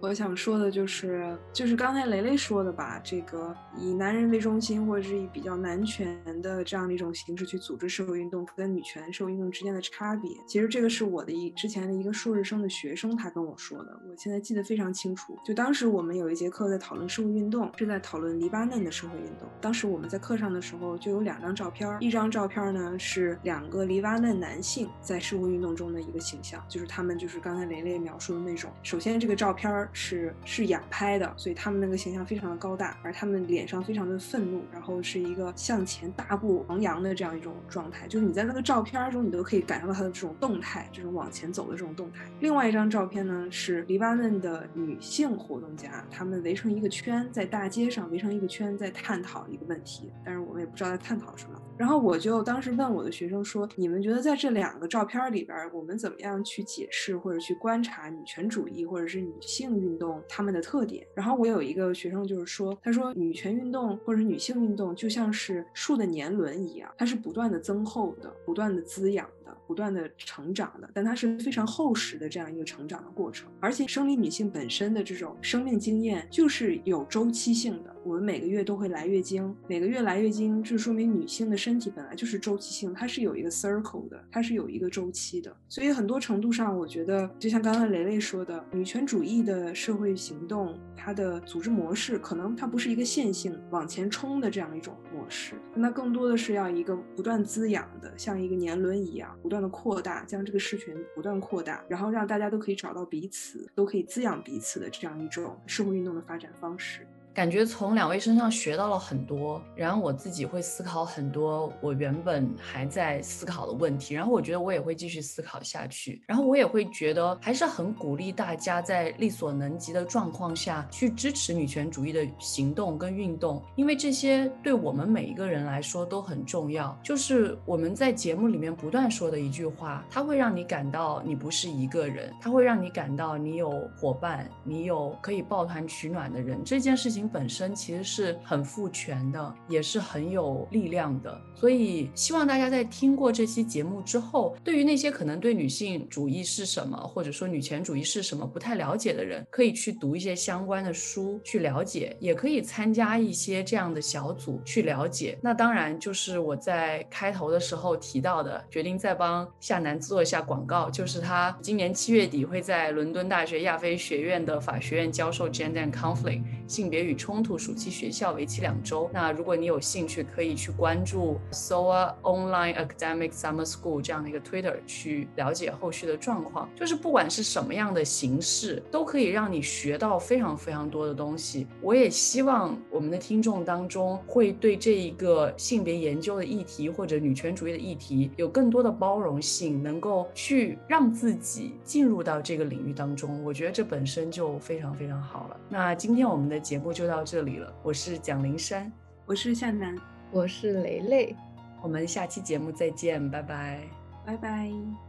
[SPEAKER 4] 我想说的就是，就是刚才雷雷说的吧，这个以男人为中心，或者是以比较男权的这样的一种形式去组织社会运动，跟女权社会运动之间的差别，其实这个是我的一之前的一个硕士生的学生他跟我说的，我现在记得非常清楚。就当时我们有一节课在讨论社会运动，是在讨论黎巴嫩的社会运动。当时我们在课上的时候就有两张照片，一张照片呢是两个黎巴嫩男性在社会运动中的一个形象，就是他们就是刚才雷雷描述的那种。首先这个照片。是是仰拍的，所以他们那个形象非常的高大，而他们脸上非常的愤怒，然后是一个向前大步昂扬的这样一种状态，就是你在那个照片中，你都可以感受到他的这种动态，这种往前走的这种动态。另外一张照片呢，是黎巴嫩的女性活动家，他们围成一个圈，在大街上围成一个圈，在探讨一个问题，但是我们也不知道在探讨什么。然后我就当时问我的学生说：“你们觉得在这两个照片里边，我们怎么样去解释或者去观察女权主义或者是女性运动他们的特点？”然后我有一个学生就是说：“他说女权运动或者女性运动就像是树的年轮一样，它是不断的增厚的，不断的滋养的。”不断的成长的，但它是非常厚实的这样一个成长的过程，而且生理女性本身的这种生命经验就是有周期性的。我们每个月都会来月经，每个月来月经，这说明女性的身体本来就是周期性，它是有一个 circle 的，它是有一个周期的。所以很多程度上，我觉得就像刚才雷雷说的，女权主义的社会行动，它的组织模式可能它不是一个线性往前冲的这样一种模式，那更多的是要一个不断滋养的，像一个年轮一样不断。的扩大，将这个社群不断扩大，然后让大家都可以找到彼此，都可以滋养彼此的这样一种社会运动的发展方式。
[SPEAKER 2] 感觉从两位身上学到了很多，然后我自己会思考很多我原本还在思考的问题，然后我觉得我也会继续思考下去，然后我也会觉得还是很鼓励大家在力所能及的状况下去支持女权主义的行动跟运动，因为这些对我们每一个人来说都很重要。就是我们在节目里面不断说的一句话，它会让你感到你不是一个人，它会让你感到你有伙伴，你有可以抱团取暖的人，这件事情。本身其实是很赋权的，也是很有力量的，所以希望大家在听过这期节目之后，对于那些可能对女性主义是什么，或者说女权主义是什么不太了解的人，可以去读一些相关的书去了解，也可以参加一些这样的小组去了解。那当然就是我在开头的时候提到的，决定再帮夏楠做一下广告，就是他今年七月底会在伦敦大学亚非学院的法学院教授 Gender and Conflict 性别与冲突暑期学校为期两周。那如果你有兴趣，可以去关注 SOA Online Academic Summer School 这样的一个 Twitter 去了解后续的状况。就是不管是什么样的形式，都可以让你学到非常非常多的东西。我也希望我们的听众当中会对这一个性别研究的议题或者女权主义的议题有更多的包容性，能够去让自己进入到这个领域当中。我觉得这本身就非常非常好了。那今天我们的节目就就。到这里了，我是蒋灵山，
[SPEAKER 4] 我是向南，
[SPEAKER 3] 我是雷雷，
[SPEAKER 2] 我们下期节目再见，拜拜，
[SPEAKER 4] 拜拜。